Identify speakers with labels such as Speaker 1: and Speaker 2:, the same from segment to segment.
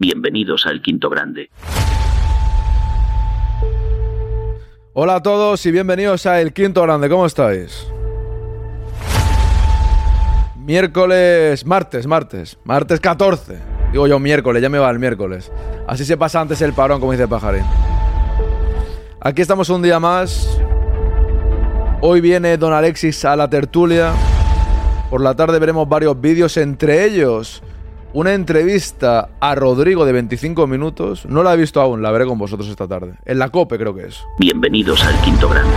Speaker 1: Bienvenidos al Quinto Grande.
Speaker 2: Hola a todos y bienvenidos a El Quinto Grande. ¿Cómo estáis? Miércoles, martes, martes, martes 14. Digo yo miércoles, ya me va el miércoles. Así se pasa antes el parón, como dice Pajarín. Aquí estamos un día más. Hoy viene Don Alexis a la tertulia. Por la tarde veremos varios vídeos, entre ellos una entrevista a Rodrigo de 25 minutos. No la he visto aún, la veré con vosotros esta tarde. En la COPE creo que es.
Speaker 1: Bienvenidos al Quinto Grande.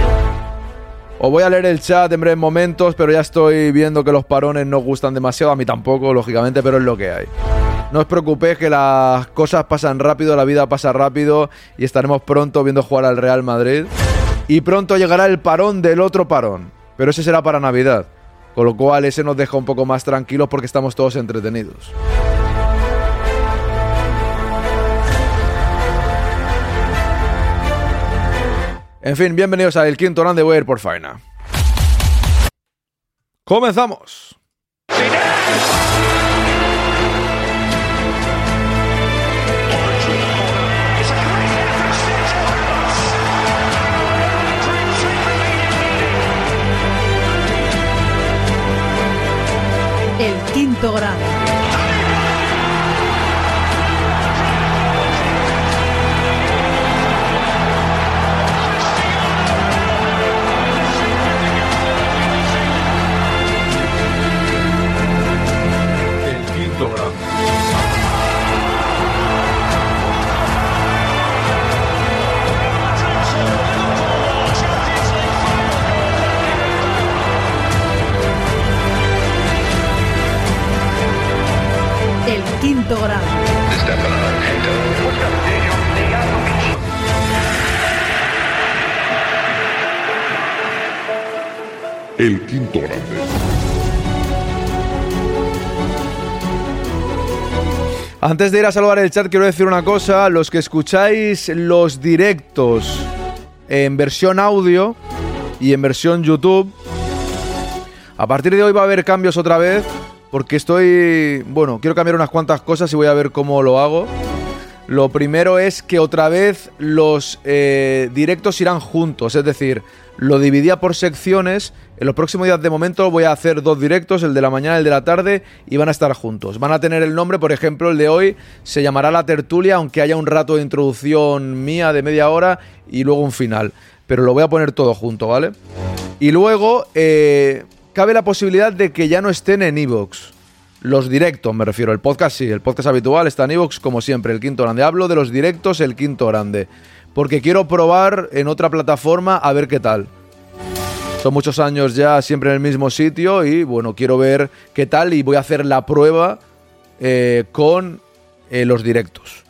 Speaker 2: Os voy a leer el chat en breves momentos, pero ya estoy viendo que los parones no gustan demasiado. A mí tampoco, lógicamente, pero es lo que hay. No os preocupéis que las cosas pasan rápido, la vida pasa rápido y estaremos pronto viendo jugar al Real Madrid. Y pronto llegará el parón del otro parón, pero ese será para Navidad. Con lo cual ese nos deja un poco más tranquilos porque estamos todos entretenidos. En fin, bienvenidos a El Quinto Grande, voy a por faena. ¡Comenzamos!
Speaker 3: El quinto grado.
Speaker 2: Quinto
Speaker 3: grado.
Speaker 4: El quinto grande.
Speaker 2: Antes de ir a saludar el chat, quiero decir una cosa. Los que escucháis los directos en versión audio y en versión YouTube, a partir de hoy va a haber cambios otra vez. Porque estoy. Bueno, quiero cambiar unas cuantas cosas y voy a ver cómo lo hago. Lo primero es que otra vez los eh, directos irán juntos, es decir, lo dividía por secciones. En los próximos días de momento voy a hacer dos directos, el de la mañana y el de la tarde, y van a estar juntos. Van a tener el nombre, por ejemplo, el de hoy se llamará La Tertulia, aunque haya un rato de introducción mía de media hora y luego un final. Pero lo voy a poner todo junto, ¿vale? Y luego eh, cabe la posibilidad de que ya no estén en Evox. Los directos, me refiero. El podcast sí, el podcast habitual está en Evox como siempre, el quinto grande. Hablo de los directos, el quinto grande. Porque quiero probar en otra plataforma a ver qué tal. Son muchos años ya siempre en el mismo sitio y bueno, quiero ver qué tal y voy a hacer la prueba eh, con eh, los directos.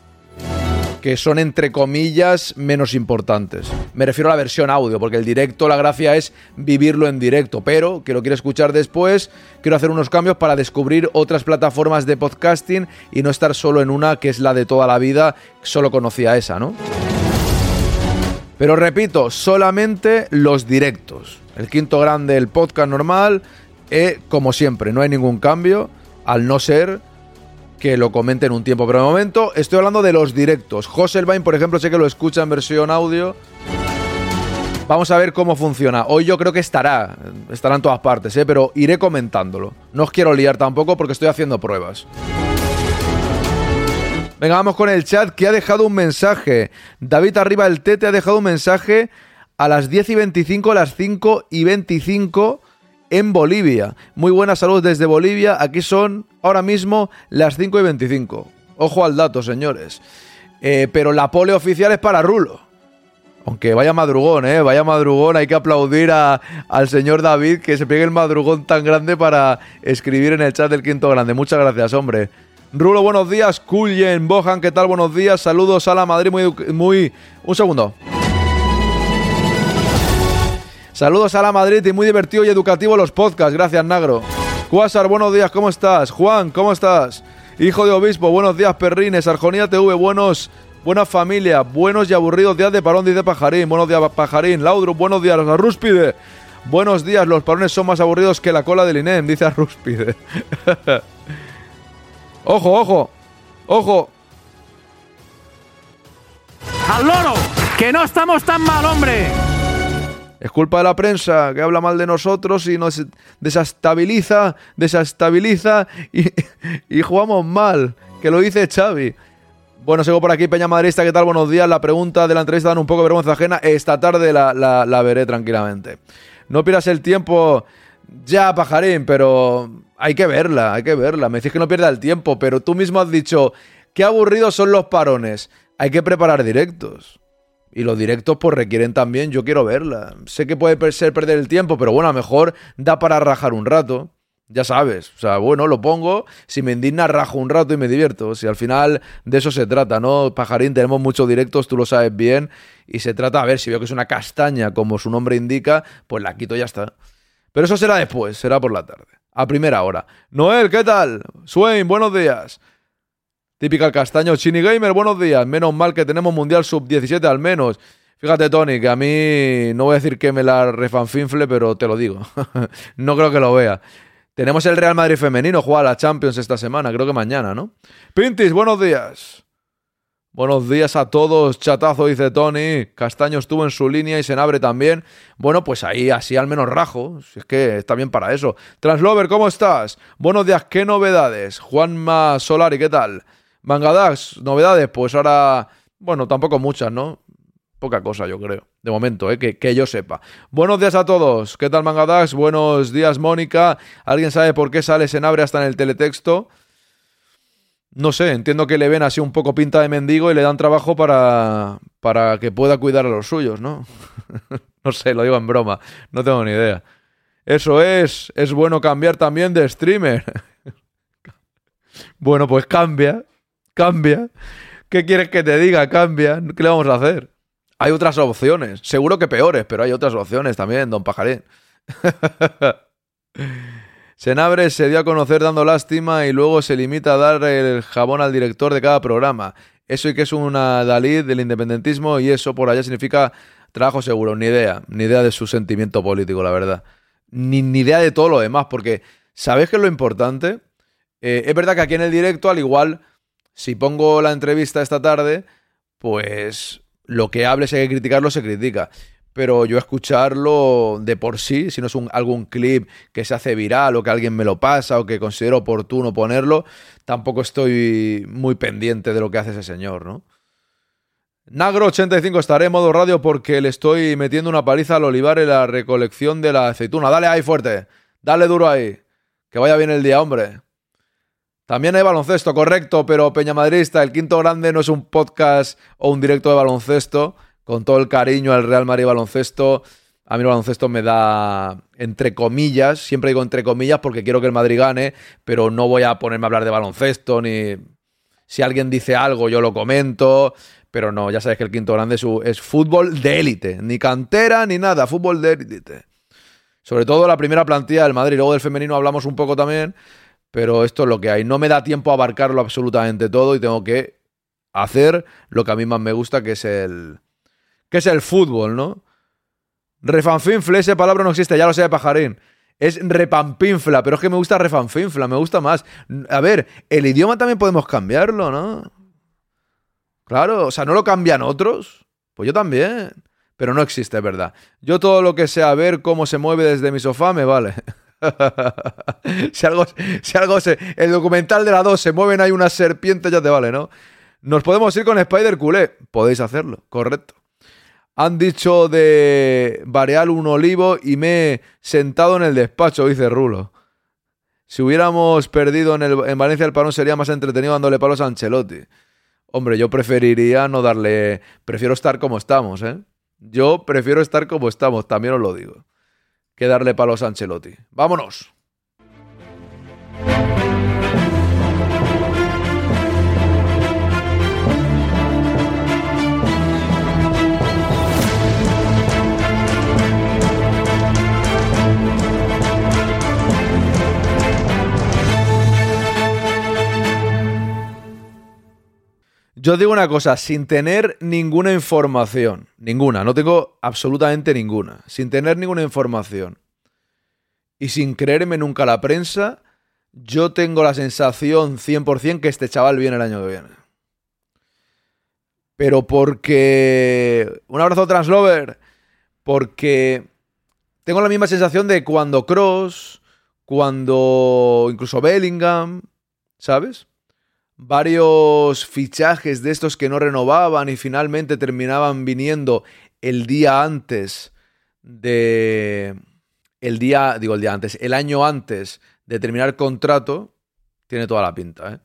Speaker 2: Que son entre comillas menos importantes. Me refiero a la versión audio, porque el directo, la gracia es vivirlo en directo. Pero que lo quiero escuchar después, quiero hacer unos cambios para descubrir otras plataformas de podcasting y no estar solo en una que es la de toda la vida. Solo conocía esa, ¿no? Pero repito, solamente los directos. El quinto grande, el podcast normal, eh, como siempre, no hay ningún cambio, al no ser que lo comente en un tiempo. Pero de momento estoy hablando de los directos. Joselbain, por ejemplo, sé que lo escucha en versión audio. Vamos a ver cómo funciona. Hoy yo creo que estará, estará en todas partes, ¿eh? pero iré comentándolo. No os quiero liar tampoco porque estoy haciendo pruebas. Venga, vamos con el chat que ha dejado un mensaje. David Arriba el Tete ha dejado un mensaje a las 10 y 25, a las 5 y 25 en Bolivia. Muy buena salud desde Bolivia. Aquí son ahora mismo las 5 y 25. Ojo al dato, señores. Eh, pero la pole oficial es para Rulo. Aunque vaya madrugón, ¿eh? Vaya madrugón. Hay que aplaudir a- al señor David que se pegue el madrugón tan grande para escribir en el chat del quinto grande. Muchas gracias, hombre. Rulo, buenos días. Kuljen, Bohan, ¿qué tal? Buenos días. Saludos a la Madrid. Muy, muy... Un segundo. Saludos a la Madrid y muy divertido y educativo los podcasts. Gracias, Nagro. Cuásar, buenos días. ¿Cómo estás? Juan, ¿cómo estás? Hijo de obispo, buenos días, perrines. Arjonía TV, buenos... Buena familia, buenos y aburridos días de parón, dice Pajarín. Buenos días, Pajarín. Laudrup, buenos días. Arrúspide. Buenos días, los parones son más aburridos que la cola del INEM, dice Arrúspide. ojo, ojo, ojo.
Speaker 5: al loro, que no estamos tan mal, hombre.
Speaker 2: Es culpa de la prensa que habla mal de nosotros y nos desestabiliza, desestabiliza y, y jugamos mal. Que lo dice Xavi. Bueno, sigo por aquí, Peña Madrista, ¿qué tal? Buenos días. La pregunta de la entrevista dan un poco de vergüenza ajena. Esta tarde la, la, la veré tranquilamente. No pierdas el tiempo ya, pajarín, pero hay que verla, hay que verla. Me decís que no pierda el tiempo, pero tú mismo has dicho, qué aburridos son los parones. Hay que preparar directos. Y los directos pues requieren también, yo quiero verla. Sé que puede ser perder el tiempo, pero bueno, a lo mejor da para rajar un rato. Ya sabes, o sea, bueno, lo pongo, si me indigna rajo un rato y me divierto. Si al final de eso se trata, ¿no? Pajarín, tenemos muchos directos, tú lo sabes bien, y se trata, a ver, si veo que es una castaña, como su nombre indica, pues la quito y ya está. Pero eso será después, será por la tarde, a primera hora. Noel, ¿qué tal? Swain, buenos días. Típica castaño. Chini Gamer, buenos días. Menos mal que tenemos Mundial Sub-17 al menos. Fíjate, Tony, que a mí no voy a decir que me la refanfinfle, pero te lo digo. no creo que lo vea. Tenemos el Real Madrid femenino, juega a la Champions esta semana, creo que mañana, ¿no? Pintis, buenos días. Buenos días a todos, chatazo, dice Tony. Castaño estuvo en su línea y Senabre también. Bueno, pues ahí así al menos rajo. Si es que está bien para eso. Translover, ¿cómo estás? Buenos días, ¿qué novedades? Juanma Solari, ¿qué tal? Mangadax, novedades, pues ahora, bueno, tampoco muchas, ¿no? Poca cosa, yo creo. De momento, ¿eh? que, yo sepa. Buenos días a todos. ¿Qué tal, Mangadax? Buenos días, Mónica. ¿Alguien sabe por qué sale Senabre hasta en el teletexto? No sé, entiendo que le ven así un poco pinta de mendigo y le dan trabajo para, para que pueda cuidar a los suyos, ¿no? no sé, lo digo en broma. No tengo ni idea. Eso es, es bueno cambiar también de streamer. bueno, pues cambia, cambia. ¿Qué quieres que te diga? Cambia. ¿Qué le vamos a hacer? Hay otras opciones, seguro que peores, pero hay otras opciones también, don Pajarín. Senabre se dio a conocer dando lástima y luego se limita a dar el jabón al director de cada programa. Eso y que es una Dalí del independentismo y eso por allá significa trabajo seguro. Ni idea, ni idea de su sentimiento político, la verdad. Ni, ni idea de todo lo demás, porque ¿sabéis qué es lo importante? Eh, es verdad que aquí en el directo, al igual, si pongo la entrevista esta tarde, pues lo que hable, si hay que criticarlo, se critica. Pero yo escucharlo de por sí, si no es un, algún clip que se hace viral o que alguien me lo pasa o que considero oportuno ponerlo, tampoco estoy muy pendiente de lo que hace ese señor, ¿no? Nagro85 estaré en modo radio porque le estoy metiendo una paliza al olivar en la recolección de la aceituna. Dale ahí fuerte, dale duro ahí. Que vaya bien el día, hombre. También hay baloncesto, correcto, pero Peña Madrista, el quinto grande no es un podcast o un directo de baloncesto. Con todo el cariño al Real Madrid baloncesto, a mí el baloncesto me da entre comillas, siempre digo entre comillas porque quiero que el Madrid gane, pero no voy a ponerme a hablar de baloncesto ni si alguien dice algo yo lo comento, pero no, ya sabes que el quinto grande es, es fútbol de élite, ni cantera ni nada, fútbol de élite. Sobre todo la primera plantilla del Madrid, luego del femenino hablamos un poco también, pero esto es lo que hay. No me da tiempo a abarcarlo absolutamente todo y tengo que hacer lo que a mí más me gusta, que es el, que es el fútbol, ¿no? Refanfinfle, esa palabra no existe, ya lo sé de pajarín. Es repampinfla, pero es que me gusta refanfinfla, me gusta más. A ver, el idioma también podemos cambiarlo, ¿no? Claro, o sea, ¿no lo cambian otros? Pues yo también. Pero no existe, ¿verdad? Yo todo lo que sea ver cómo se mueve desde mi sofá me vale. si algo, si algo se, el documental de la 2 se mueven ahí una serpiente, ya te vale, ¿no? Nos podemos ir con Spider Culé. Podéis hacerlo, correcto. Han dicho de Bareal un olivo y me he sentado en el despacho, dice Rulo. Si hubiéramos perdido en, el, en Valencia el parón sería más entretenido dándole palos a Ancelotti. Hombre, yo preferiría no darle... Prefiero estar como estamos, ¿eh? Yo prefiero estar como estamos, también os lo digo que darle palos a Ancelotti. ¡Vámonos! Yo digo una cosa, sin tener ninguna información, ninguna, no tengo absolutamente ninguna, sin tener ninguna información y sin creerme nunca la prensa, yo tengo la sensación 100% que este chaval viene el año que viene. pero porque... Un abrazo Translover, porque tengo la misma sensación de cuando Cross, cuando incluso Bellingham, ¿sabes? Varios fichajes de estos que no renovaban y finalmente terminaban viniendo el día antes de... El día, digo el día antes, el año antes de terminar contrato, tiene toda la pinta, ¿eh?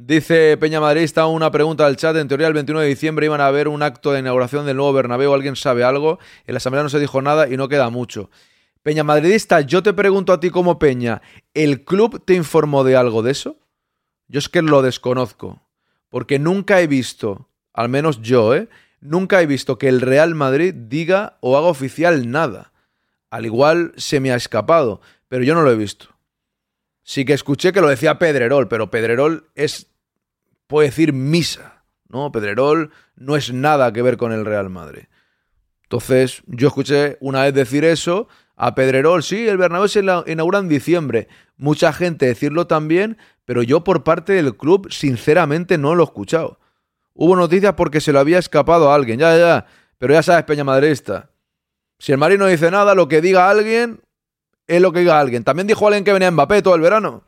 Speaker 2: Dice Peña Madridista una pregunta del chat. En teoría, el 21 de diciembre iban a haber un acto de inauguración del nuevo Bernabéu. ¿Alguien sabe algo? En la asamblea no se dijo nada y no queda mucho. Peña Madridista, yo te pregunto a ti como Peña, ¿el club te informó de algo de eso? Yo es que lo desconozco. Porque nunca he visto, al menos yo, ¿eh? Nunca he visto que el Real Madrid diga o haga oficial nada. Al igual se me ha escapado, pero yo no lo he visto. Sí que escuché que lo decía Pedrerol, pero Pedrerol es, puede decir, misa, ¿no? Pedrerol no es nada que ver con el Real Madrid. Entonces, yo escuché una vez decir eso a Pedrerol, sí, el Bernabéu se inaugura en diciembre. Mucha gente decirlo también, pero yo por parte del club, sinceramente, no lo he escuchado. Hubo noticias porque se lo había escapado a alguien, ya, ya, pero ya sabes, Peña Madridista. Si el Madrid no dice nada, lo que diga alguien, es lo que diga alguien. También dijo alguien que venía Mbappé todo el verano.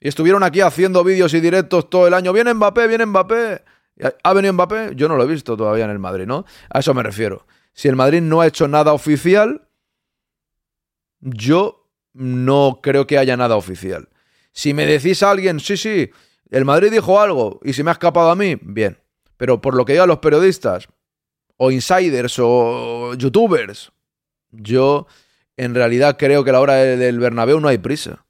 Speaker 2: Y estuvieron aquí haciendo vídeos y directos todo el año. Viene Mbappé, viene Mbappé. ¿Ha venido Mbappé? Yo no lo he visto todavía en el Madrid, ¿no? A eso me refiero. Si el Madrid no ha hecho nada oficial, yo no creo que haya nada oficial. Si me decís a alguien, sí, sí, el Madrid dijo algo y se me ha escapado a mí, bien. Pero por lo que digan los periodistas, o insiders, o youtubers, yo en realidad creo que a la hora del Bernabéu no hay prisa.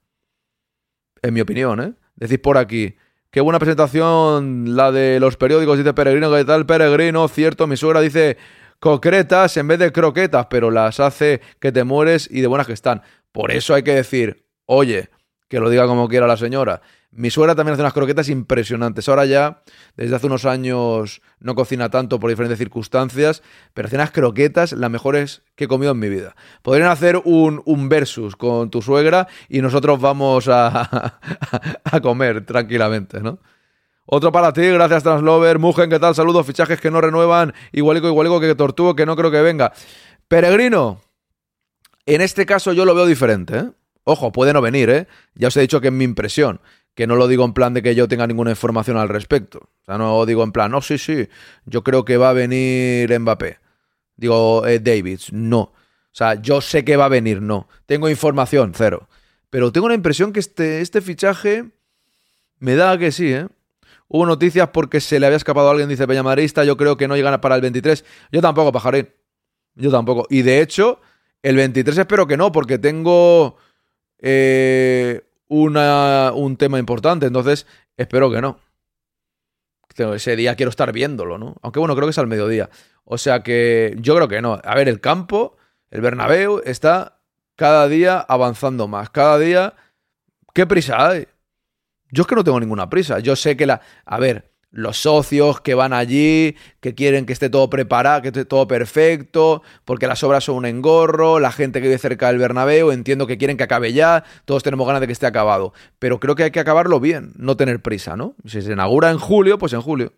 Speaker 2: En mi opinión, ¿eh? Decís por aquí. Qué buena presentación la de los periódicos, dice Peregrino, ¿qué tal Peregrino? Cierto, mi suegra dice concretas en vez de croquetas, pero las hace que te mueres y de buenas que están. Por eso hay que decir, oye, que lo diga como quiera la señora. Mi suegra también hace unas croquetas impresionantes. Ahora ya, desde hace unos años, no cocina tanto por diferentes circunstancias, pero hace unas croquetas las mejores que he comido en mi vida. Podrían hacer un, un versus con tu suegra y nosotros vamos a, a comer tranquilamente, ¿no? Otro para ti, gracias Translover. Mugen, ¿qué tal? Saludos, fichajes que no renuevan. Igualico, igualico que Tortugo, que no creo que venga. Peregrino, en este caso yo lo veo diferente, ¿eh? Ojo, puede no venir, ¿eh? Ya os he dicho que es mi impresión que no lo digo en plan de que yo tenga ninguna información al respecto. O sea, no digo en plan, no, sí, sí, yo creo que va a venir Mbappé. Digo, eh, Davids, no. O sea, yo sé que va a venir, no. Tengo información, cero. Pero tengo la impresión que este, este fichaje me da que sí, ¿eh? Hubo noticias porque se le había escapado a alguien, dice Peña Marista, yo creo que no llegan para el 23. Yo tampoco, pajarín. Yo tampoco. Y de hecho, el 23 espero que no, porque tengo eh, una, un tema importante. Entonces, espero que no. Ese día quiero estar viéndolo, ¿no? Aunque bueno, creo que es al mediodía. O sea que yo creo que no. A ver, el campo, el Bernabéu, está cada día avanzando más. Cada día... ¿Qué prisa hay? Yo es que no tengo ninguna prisa. Yo sé que la... A ver, los socios que van allí, que quieren que esté todo preparado, que esté todo perfecto, porque las obras son un engorro, la gente que vive cerca del Bernabéu, entiendo que quieren que acabe ya, todos tenemos ganas de que esté acabado, pero creo que hay que acabarlo bien, no tener prisa, ¿no? Si se inaugura en julio, pues en julio.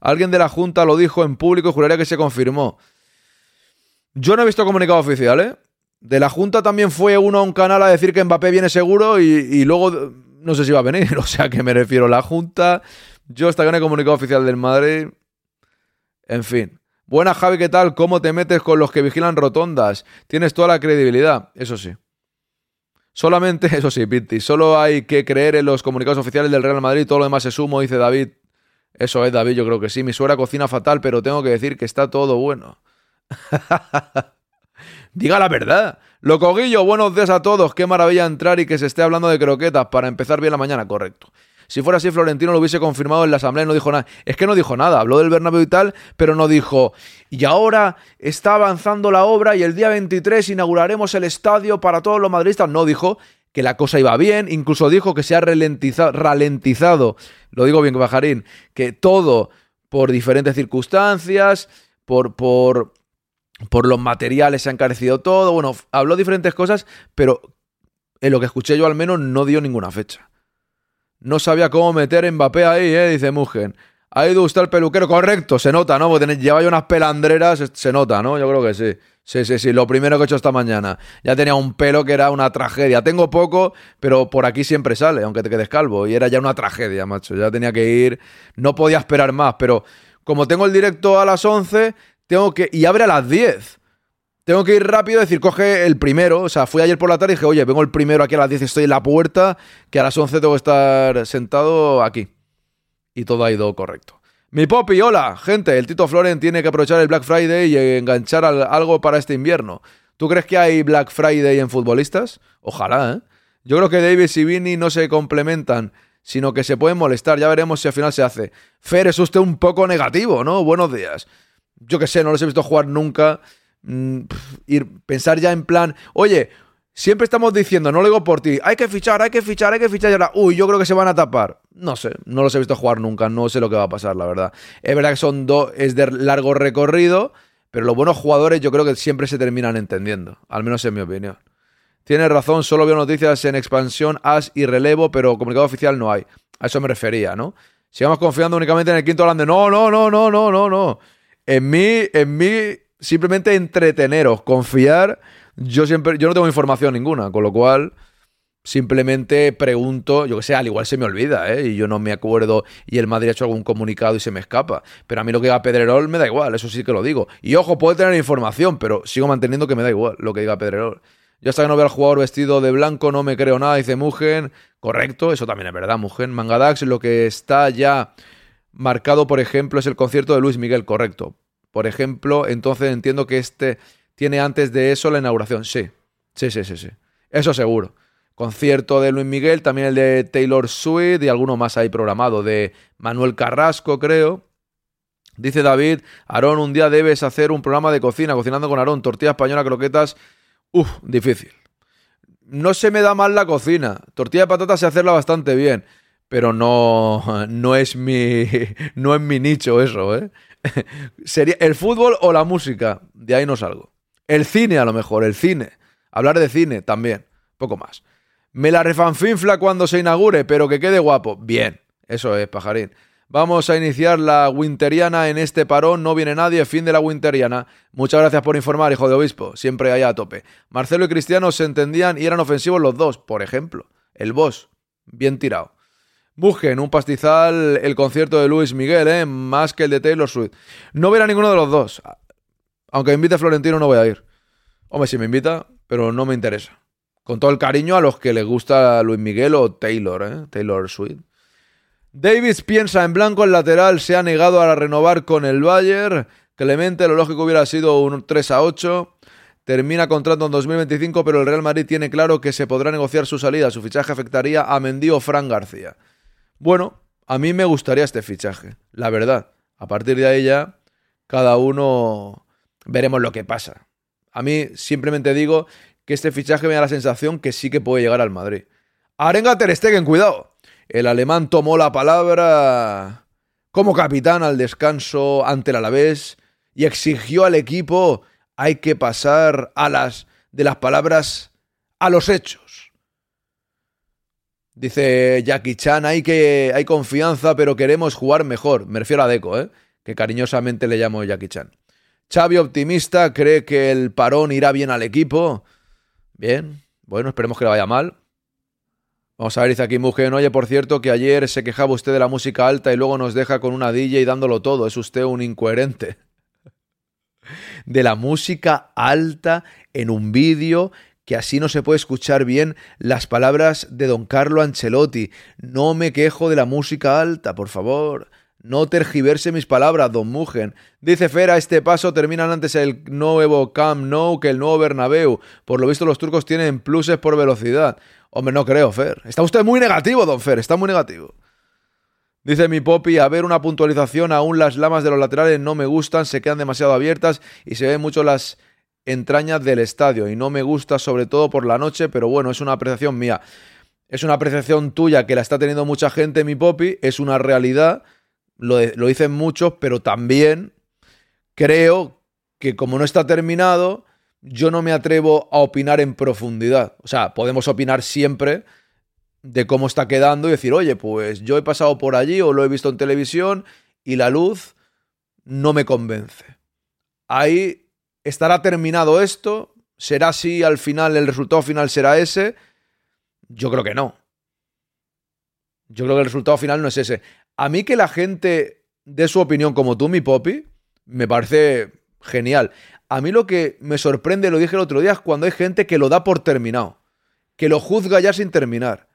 Speaker 2: Alguien de la Junta lo dijo en público y juraría que se confirmó. Yo no he visto comunicado oficial, ¿eh? De la Junta también fue uno a un canal a decir que Mbappé viene seguro y, y luego no sé si va a venir, o sea que me refiero a la Junta yo hasta que no comunicado oficial del Madrid. En fin. Buenas, Javi, ¿qué tal? ¿Cómo te metes con los que vigilan rotondas? Tienes toda la credibilidad, eso sí. Solamente, eso sí, Pitti, solo hay que creer en los comunicados oficiales del Real Madrid, todo lo demás es humo, dice David. Eso es, David, yo creo que sí. Mi suegra cocina fatal, pero tengo que decir que está todo bueno. Diga la verdad. Locoguillo, buenos días a todos. Qué maravilla entrar y que se esté hablando de croquetas para empezar bien la mañana, correcto. Si fuera así, Florentino lo hubiese confirmado en la asamblea y no dijo nada. Es que no dijo nada, habló del Bernabéu y tal, pero no dijo, y ahora está avanzando la obra y el día 23 inauguraremos el estadio para todos los madridistas. No dijo que la cosa iba bien, incluso dijo que se ha ralentizado, lo digo bien, Bajarín, que todo por diferentes circunstancias, por, por, por los materiales se ha encarecido todo, bueno, habló diferentes cosas, pero en lo que escuché yo al menos no dio ninguna fecha. No sabía cómo meter Mbappé ahí, ¿eh? dice Mugen. Ha ido usted al peluquero, correcto, se nota, ¿no? Porque lleva ya unas pelandreras, se nota, ¿no? Yo creo que sí. Sí, sí, sí, lo primero que he hecho esta mañana. Ya tenía un pelo que era una tragedia. Tengo poco, pero por aquí siempre sale, aunque te quedes calvo. Y era ya una tragedia, macho. Ya tenía que ir, no podía esperar más, pero como tengo el directo a las 11, tengo que... Y abre a las 10. Tengo que ir rápido, decir, coge el primero. O sea, fui ayer por la tarde y dije, oye, vengo el primero aquí a las 10, estoy en la puerta, que a las 11 tengo que estar sentado aquí. Y todo ha ido correcto. Mi Poppy, hola, gente, el Tito Floren tiene que aprovechar el Black Friday y enganchar algo para este invierno. ¿Tú crees que hay Black Friday en futbolistas? Ojalá, ¿eh? Yo creo que Davis y Vini no se complementan, sino que se pueden molestar. Ya veremos si al final se hace. Fer, es usted un poco negativo, ¿no? Buenos días. Yo qué sé, no los he visto jugar nunca. Mm, ir, pensar ya en plan, oye, Siempre estamos diciendo, no lo digo por ti, hay que fichar, hay que fichar, hay que fichar y ahora, uy, yo creo que se van a tapar. No sé, no los he visto jugar nunca, no sé lo que va a pasar, la verdad. Es verdad que son dos, es de largo recorrido, pero los buenos jugadores yo creo que siempre se terminan entendiendo, al menos en mi opinión. Tienes razón, solo veo noticias en expansión, as y relevo, pero comunicado oficial no hay. A eso me refería, ¿no? Sigamos confiando únicamente en el quinto grande. No, no, no, no, no, no, no. En mí, en mí, simplemente entreteneros, confiar yo siempre, yo no tengo información ninguna, con lo cual simplemente pregunto, yo que sé, al igual se me olvida, ¿eh? Y yo no me acuerdo y el Madrid ha hecho algún comunicado y se me escapa. Pero a mí lo que diga Pedrerol me da igual, eso sí que lo digo. Y ojo, puedo tener información, pero sigo manteniendo que me da igual lo que diga Pedrerol. Yo hasta que no veo al jugador vestido de blanco no me creo nada, dice Mugen. Correcto, eso también es verdad, Mugen. Mangadax, lo que está ya marcado, por ejemplo, es el concierto de Luis Miguel, correcto. Por ejemplo, entonces entiendo que este tiene antes de eso la inauguración. Sí, sí, sí, sí, sí. Eso seguro. Concierto de Luis Miguel, también el de Taylor Swift y alguno más ahí programado, de Manuel Carrasco, creo. Dice David, Aarón, un día debes hacer un programa de cocina, cocinando con Aarón, tortilla española, croquetas. Uf, difícil. No se me da mal la cocina. Tortilla de patatas sé hacerla bastante bien, pero no, no es mi, no es mi nicho eso, ¿eh? Sería el fútbol o la música, de ahí no salgo. El cine, a lo mejor, el cine. Hablar de cine también. Poco más. Me la refanfinfla cuando se inaugure, pero que quede guapo. Bien, eso es, pajarín. Vamos a iniciar la Winteriana en este parón. No viene nadie, fin de la Winteriana. Muchas gracias por informar, hijo de obispo. Siempre allá a tope. Marcelo y Cristiano se entendían y eran ofensivos los dos, por ejemplo. El boss, bien tirado. Busquen un pastizal el concierto de Luis Miguel, ¿eh? más que el de Taylor Swift. No verá ninguno de los dos. Aunque me invite Florentino, no voy a ir. Hombre, si me invita, pero no me interesa. Con todo el cariño a los que les gusta Luis Miguel o Taylor, ¿eh? Taylor Swift. Davis piensa en blanco, el lateral se ha negado a renovar con el Bayern. Clemente, lo lógico hubiera sido un 3 a 8. Termina contrato en 2025, pero el Real Madrid tiene claro que se podrá negociar su salida. Su fichaje afectaría a Mendy o Fran García. Bueno, a mí me gustaría este fichaje, la verdad. A partir de ahí ya, cada uno veremos lo que pasa. A mí simplemente digo que este fichaje me da la sensación que sí que puede llegar al Madrid. Arenga Ter Stegen, cuidado. El alemán tomó la palabra como capitán al descanso ante el Alavés y exigió al equipo hay que pasar a las de las palabras a los hechos. Dice Jackie Chan, hay que hay confianza, pero queremos jugar mejor. Me refiero a Deco, ¿eh? que cariñosamente le llamo Jackie Chan. Xavi optimista, cree que el parón irá bien al equipo. Bien, bueno, esperemos que le vaya mal. Vamos a ver, dice aquí oye, por cierto, que ayer se quejaba usted de la música alta y luego nos deja con una DJ dándolo todo. Es usted un incoherente. De la música alta en un vídeo que así no se puede escuchar bien las palabras de don Carlo Ancelotti. No me quejo de la música alta, por favor. No tergiverse mis palabras, don Mugen. Dice Fer, a este paso terminan antes el nuevo Camp Nou que el nuevo Bernabéu. Por lo visto los turcos tienen pluses por velocidad. Hombre, no creo, Fer. Está usted muy negativo, don Fer, está muy negativo. Dice mi Poppy, a ver una puntualización, aún las lamas de los laterales no me gustan, se quedan demasiado abiertas y se ven mucho las entrañas del estadio y no me gusta sobre todo por la noche, pero bueno, es una apreciación mía. Es una apreciación tuya que la está teniendo mucha gente, mi Poppy, es una realidad lo, dicen muchos, pero también creo que como no está terminado, yo no me atrevo a opinar en profundidad. O sea, podemos opinar siempre de cómo está quedando y decir, oye, pues yo he pasado por allí o lo he visto en televisión y la luz no me convence. Ahí estará terminado esto, será así al final, el resultado final será ese. Yo creo que no. Yo creo que el resultado final no es ese. A mí que la gente dé su opinión como tú, mi popi, me parece genial. A mí lo que me sorprende, lo dije el otro día, es cuando hay gente que lo da por terminado, que lo juzga ya sin terminar.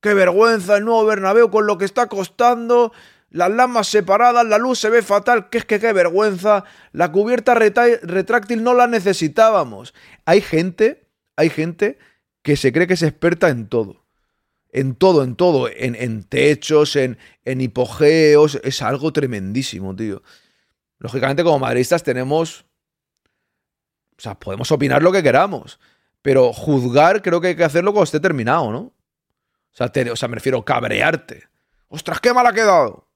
Speaker 2: Qué vergüenza el nuevo Bernabéu con lo que está costando, las lamas separadas, la luz se ve fatal, que es que qué vergüenza, la cubierta retráctil no la necesitábamos. Hay gente, hay gente que se cree que es experta en todo. En todo, en todo, en, en techos, en, en hipogeos, es algo tremendísimo, tío. Lógicamente, como madridistas tenemos. O sea, podemos opinar lo que queramos. Pero juzgar creo que hay que hacerlo cuando esté terminado, ¿no? O sea, o sea, me refiero a cabrearte. ¡Ostras, qué mal ha quedado!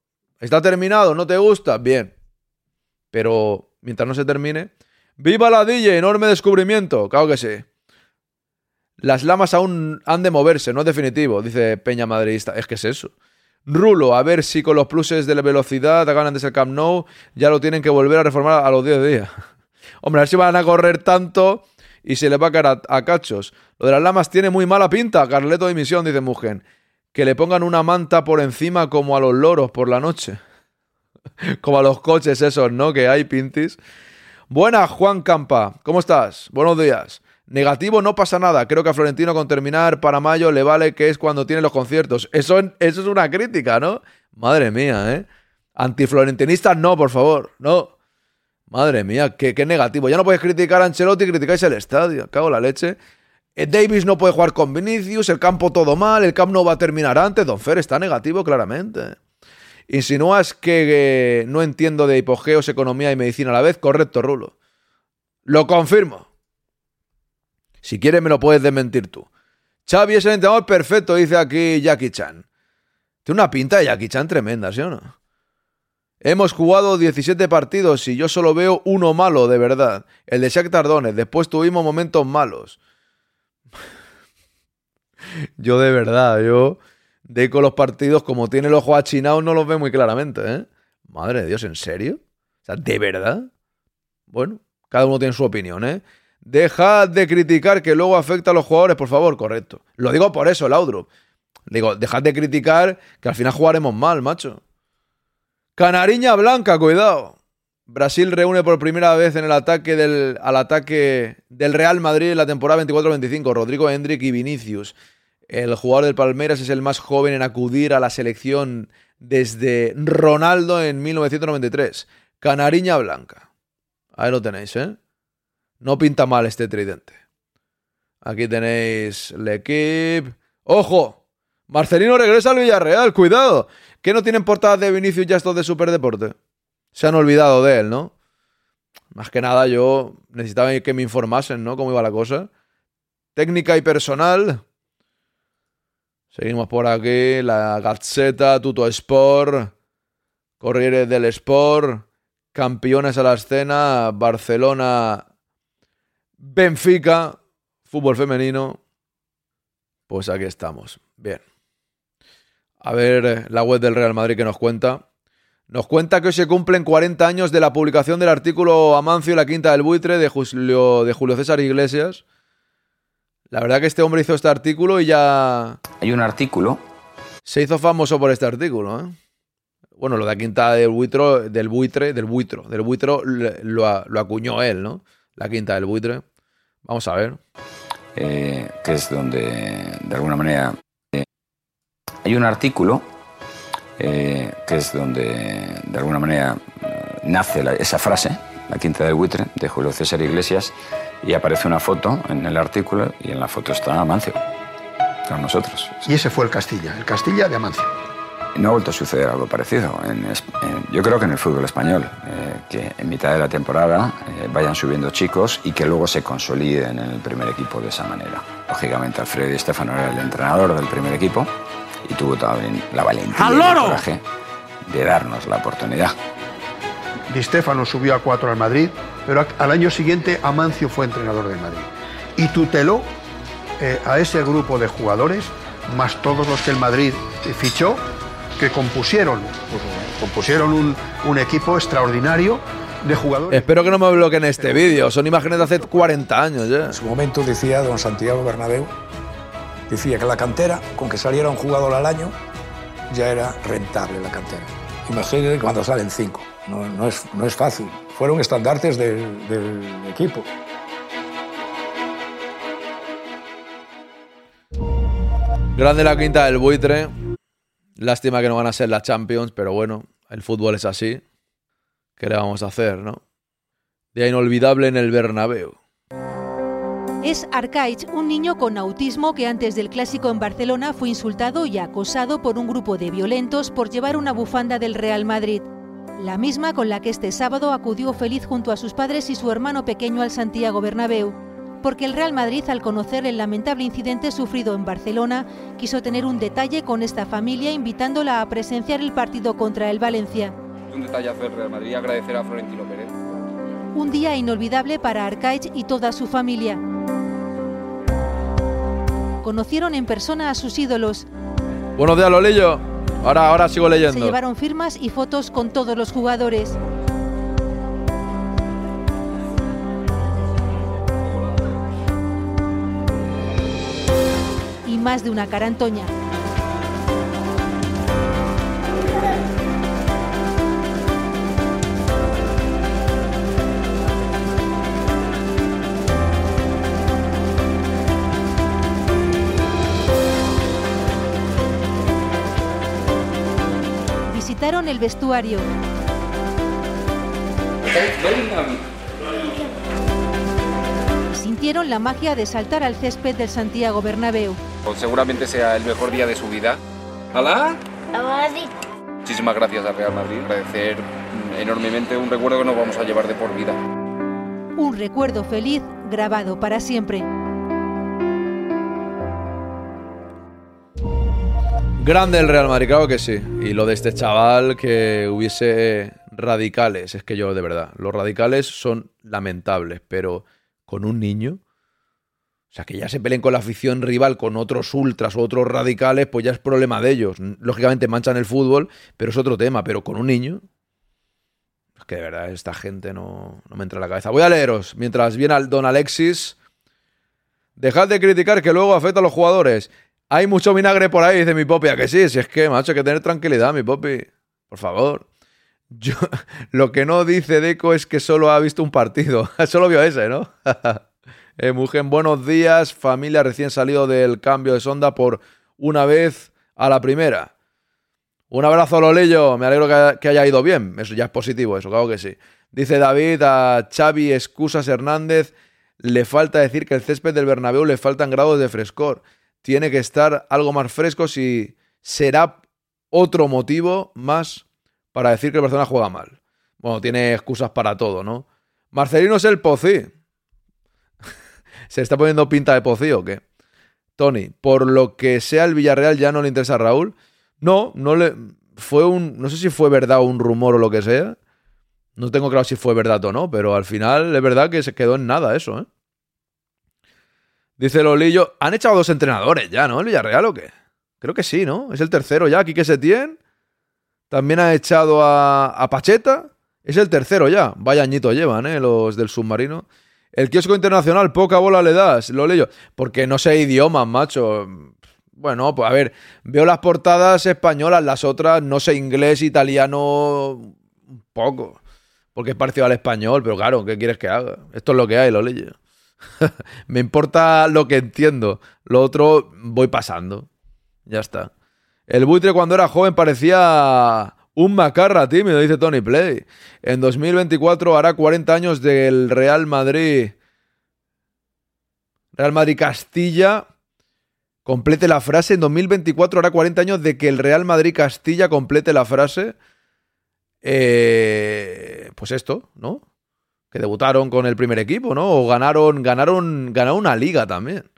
Speaker 2: ¿Está terminado? ¿No te gusta? Bien. Pero mientras no se termine. ¡Viva la DJ! Enorme descubrimiento. Claro que sí. Las lamas aún han de moverse, no es definitivo, dice Peña Madridista. Es que es eso. Rulo, a ver si con los pluses de la velocidad ganan desde el Camp Nou, ya lo tienen que volver a reformar a los 10 días. Hombre, a ver si van a correr tanto y se le va a caer a, cachos. Lo de las lamas tiene muy mala pinta, Carleto de misión, dice Mugen que le pongan una manta por encima como a los loros por la noche. como a los coches esos, ¿no? Que hay pintis. Buenas, Juan Campa. ¿Cómo estás? Buenos días. Negativo no pasa nada. Creo que a Florentino con terminar para mayo le vale que es cuando tiene los conciertos. Eso, eso es una crítica, ¿no? Madre mía, ¿eh? Antiflorentinistas no, por favor. No. Madre mía, qué, qué negativo. Ya no puedes criticar a Ancelotti criticáis el estadio. Cago la leche. Eh, Davis no puede jugar con Vinicius, el campo todo mal, el camp no va a terminar antes. Don Fer está negativo claramente. Insinúas que eh, no entiendo de hipogeos, economía y medicina a la vez. Correcto, Rulo. Lo confirmo. Si quieres me lo puedes desmentir tú. Xavi es el entrenador perfecto, dice aquí Jackie Chan. Tiene una pinta de Jackie Chan tremenda, ¿sí o no? Hemos jugado 17 partidos y yo solo veo uno malo, de verdad. El de Shaq Tardones. Después tuvimos momentos malos. Yo de verdad, yo de con los partidos, como tiene el ojo achinado, no los ve muy claramente, ¿eh? Madre de Dios, ¿en serio? O sea, ¿de verdad? Bueno, cada uno tiene su opinión, ¿eh? Dejad de criticar que luego afecta a los jugadores, por favor, correcto. Lo digo por eso, Laudrup. Digo, dejad de criticar que al final jugaremos mal, macho. Canariña Blanca, cuidado. Brasil reúne por primera vez en el ataque del, al ataque del Real Madrid en la temporada 24-25. Rodrigo Hendrik y Vinicius. El jugador del Palmeiras es el más joven en acudir a la selección desde Ronaldo en 1993. Canariña Blanca. Ahí lo tenéis, ¿eh? No pinta mal este tridente. Aquí tenéis el equipo. ¡Ojo! Marcelino regresa al Villarreal, cuidado. ¿Qué no tienen portadas de Vinicius ya estos de Superdeporte? Se han olvidado de él, ¿no? Más que nada yo necesitaba que me informasen, ¿no? Cómo iba la cosa. Técnica y personal. Seguimos por aquí. La Gazzetta, Tuto Sport, Corriere del Sport, campeones a la escena, Barcelona, Benfica, fútbol femenino. Pues aquí estamos. Bien. A ver la web del Real Madrid que nos cuenta. Nos cuenta que hoy se cumplen 40 años de la publicación del artículo Amancio y la Quinta del Buitre de Julio César Iglesias. La verdad que este hombre hizo este artículo y ya...
Speaker 6: Hay un artículo.
Speaker 2: Se hizo famoso por este artículo, ¿eh? Bueno, lo de la Quinta del Buitre, del Buitre, del Buitro, del Buitro lo, lo acuñó él, ¿no? La Quinta del Buitre. Vamos a ver.
Speaker 6: Eh, que es donde, de alguna manera, eh, hay un artículo eh, que es donde de alguna manera nace esa frase, la quinta del buitre, de Julio César Iglesias, y aparece una foto en el artículo y en la foto está Amancio, con nosotros.
Speaker 7: Y ese fue el Castilla, el Castilla de Amancio.
Speaker 6: No ha vuelto a suceder algo parecido. yo creo que en el fútbol español, eh, que en mitad de la temporada eh, vayan subiendo chicos y que luego se consoliden en el primer equipo de esa manera. Lógicamente, Alfredo y Estefano era el entrenador del primer equipo y tuvo también la valentía y el coraje de darnos la oportunidad.
Speaker 7: Di Stefano subió a cuatro al Madrid, pero al año siguiente Amancio fue entrenador del Madrid y tuteló eh, a ese grupo de jugadores, más todos los que el Madrid fichó, que compusieron pues, Compusieron un, un equipo extraordinario de jugadores.
Speaker 2: Espero que no me bloqueen este vídeo. Son imágenes de hace 40 años ya.
Speaker 8: En su momento decía don Santiago Bernabéu, decía que la cantera, con que saliera un jugador al año, ya era rentable la cantera. Imagínense cuando salen cinco. No, no es, no es fácil. Fueron estandartes del, del equipo.
Speaker 2: Grande la quinta del buitre. Lástima que no van a ser las Champions, pero bueno, el fútbol es así. ¿Qué le vamos a hacer, no? Día inolvidable en el Bernabéu.
Speaker 9: Es Arcaich, un niño con autismo que antes del clásico en Barcelona fue insultado y acosado por un grupo de violentos por llevar una bufanda del Real Madrid. La misma con la que este sábado acudió feliz junto a sus padres y su hermano pequeño al Santiago Bernabéu. Porque el Real Madrid, al conocer el lamentable incidente sufrido en Barcelona, quiso tener un detalle con esta familia invitándola a presenciar el partido contra el Valencia.
Speaker 10: Un detallazo del Real Madrid, agradecer a Florentino Pérez.
Speaker 9: Un día inolvidable para Arcaich y toda su familia. Conocieron en persona a sus ídolos.
Speaker 2: Buenos días, Lolillo. Ahora, ahora sigo
Speaker 9: Se
Speaker 2: leyendo.
Speaker 9: llevaron firmas y fotos con todos los jugadores. Y más de una carantoña. El vestuario. y Sintieron la magia de saltar al césped del Santiago Bernabéu.
Speaker 10: Pues seguramente sea el mejor día de su vida. ¿Alá? Muchísimas gracias al Real Madrid. Agradecer enormemente un recuerdo que nos vamos a llevar de por vida.
Speaker 9: Un recuerdo feliz grabado para siempre.
Speaker 2: Grande el Real Madrid, claro que sí. Y lo de este chaval que hubiese radicales, es que yo de verdad, los radicales son lamentables, pero con un niño, o sea, que ya se peleen con la afición rival, con otros ultras o otros radicales, pues ya es problema de ellos. Lógicamente manchan el fútbol, pero es otro tema, pero con un niño... Es que de verdad esta gente no, no me entra en la cabeza. Voy a leeros, mientras viene al don Alexis. Dejad de criticar que luego afecta a los jugadores. Hay mucho vinagre por ahí, dice mi popi. ¿A que sí? Si es que, macho, hay que tener tranquilidad, mi popi. Por favor. Yo, lo que no dice Deco es que solo ha visto un partido. solo vio ese, ¿no? eh, Mugen, buenos días. Familia recién salido del cambio de sonda por una vez a la primera. Un abrazo, Lolillo. Me alegro que, que haya ido bien. Eso ya es positivo, eso, claro que sí. Dice David a Xavi Excusas Hernández. Le falta decir que el césped del Bernabéu le faltan grados de frescor tiene que estar algo más fresco si será otro motivo más para decir que el Barcelona juega mal. Bueno, tiene excusas para todo, ¿no? Marcelino es el Pocí. ¿Se está poniendo pinta de Pocí o qué? Tony, por lo que sea el Villarreal ya no le interesa a Raúl. No, no le. Fue un. No sé si fue verdad o un rumor o lo que sea. No tengo claro si fue verdad o no, pero al final es verdad que se quedó en nada eso, ¿eh? Dice Lolillo, han echado dos entrenadores ya, ¿no? ¿El Villarreal o qué? Creo que sí, ¿no? Es el tercero ya, Quique Setién. También ha echado a, a, Pacheta. Es el tercero ya. Vaya añito llevan, ¿eh? Los del submarino. El kiosco internacional, poca bola le das, Lolillo. Porque no sé idiomas, macho. Bueno, pues a ver, veo las portadas españolas, las otras no sé inglés, italiano, un poco. Porque es parecido al español, pero claro, ¿qué quieres que haga? Esto es lo que hay, Lolillo. me importa lo que entiendo. Lo otro voy pasando. Ya está. El buitre cuando era joven parecía un macarra tímido, dice Tony Play. En 2024 hará 40 años del Real Madrid. Real Madrid Castilla. Complete la frase. En 2024 hará 40 años de que el Real Madrid Castilla complete la frase. Eh, pues esto, ¿no? Que debutaron con el primer equipo, ¿no? O ganaron, ganaron, ganaron una liga también.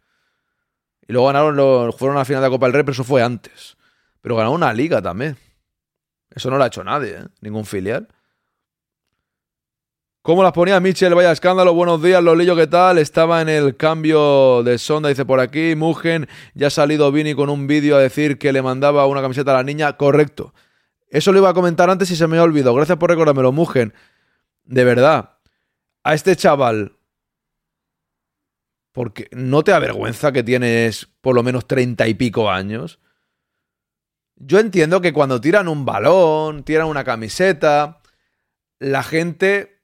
Speaker 2: Y luego ganaron, los, fueron a la final de la Copa del Rey, pero eso fue antes. Pero ganaron una liga también. Eso no lo ha hecho nadie, ¿eh? Ningún filial. ¿Cómo las ponía Michel? Vaya escándalo. Buenos días, Lolillo, ¿qué tal? Estaba en el cambio de sonda, dice por aquí. Mugen, ya ha salido Vini con un vídeo a decir que le mandaba una camiseta a la niña. Correcto. Eso lo iba a comentar antes y se me ha olvidado. Gracias por recordármelo, Mugen. De verdad, a este chaval, porque no te avergüenza que tienes por lo menos treinta y pico años. Yo entiendo que cuando tiran un balón, tiran una camiseta, la gente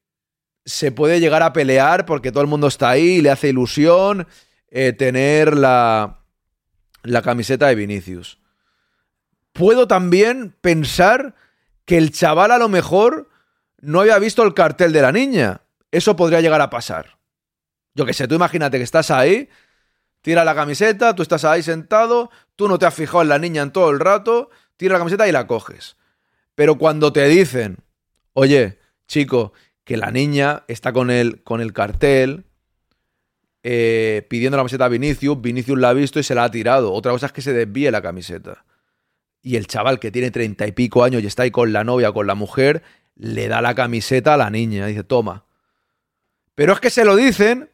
Speaker 2: se puede llegar a pelear porque todo el mundo está ahí y le hace ilusión eh, tener la, la camiseta de Vinicius. Puedo también pensar que el chaval a lo mejor no había visto el cartel de la niña. Eso podría llegar a pasar. Yo que sé, tú imagínate que estás ahí, tira la camiseta, tú estás ahí sentado, tú no te has fijado en la niña en todo el rato, tira la camiseta y la coges. Pero cuando te dicen, oye, chico, que la niña está con el, con el cartel, eh, pidiendo la camiseta a Vinicius, Vinicius la ha visto y se la ha tirado. Otra cosa es que se desvíe la camiseta. Y el chaval que tiene treinta y pico años y está ahí con la novia, con la mujer, le da la camiseta a la niña. Dice, toma. Pero es que se lo dicen.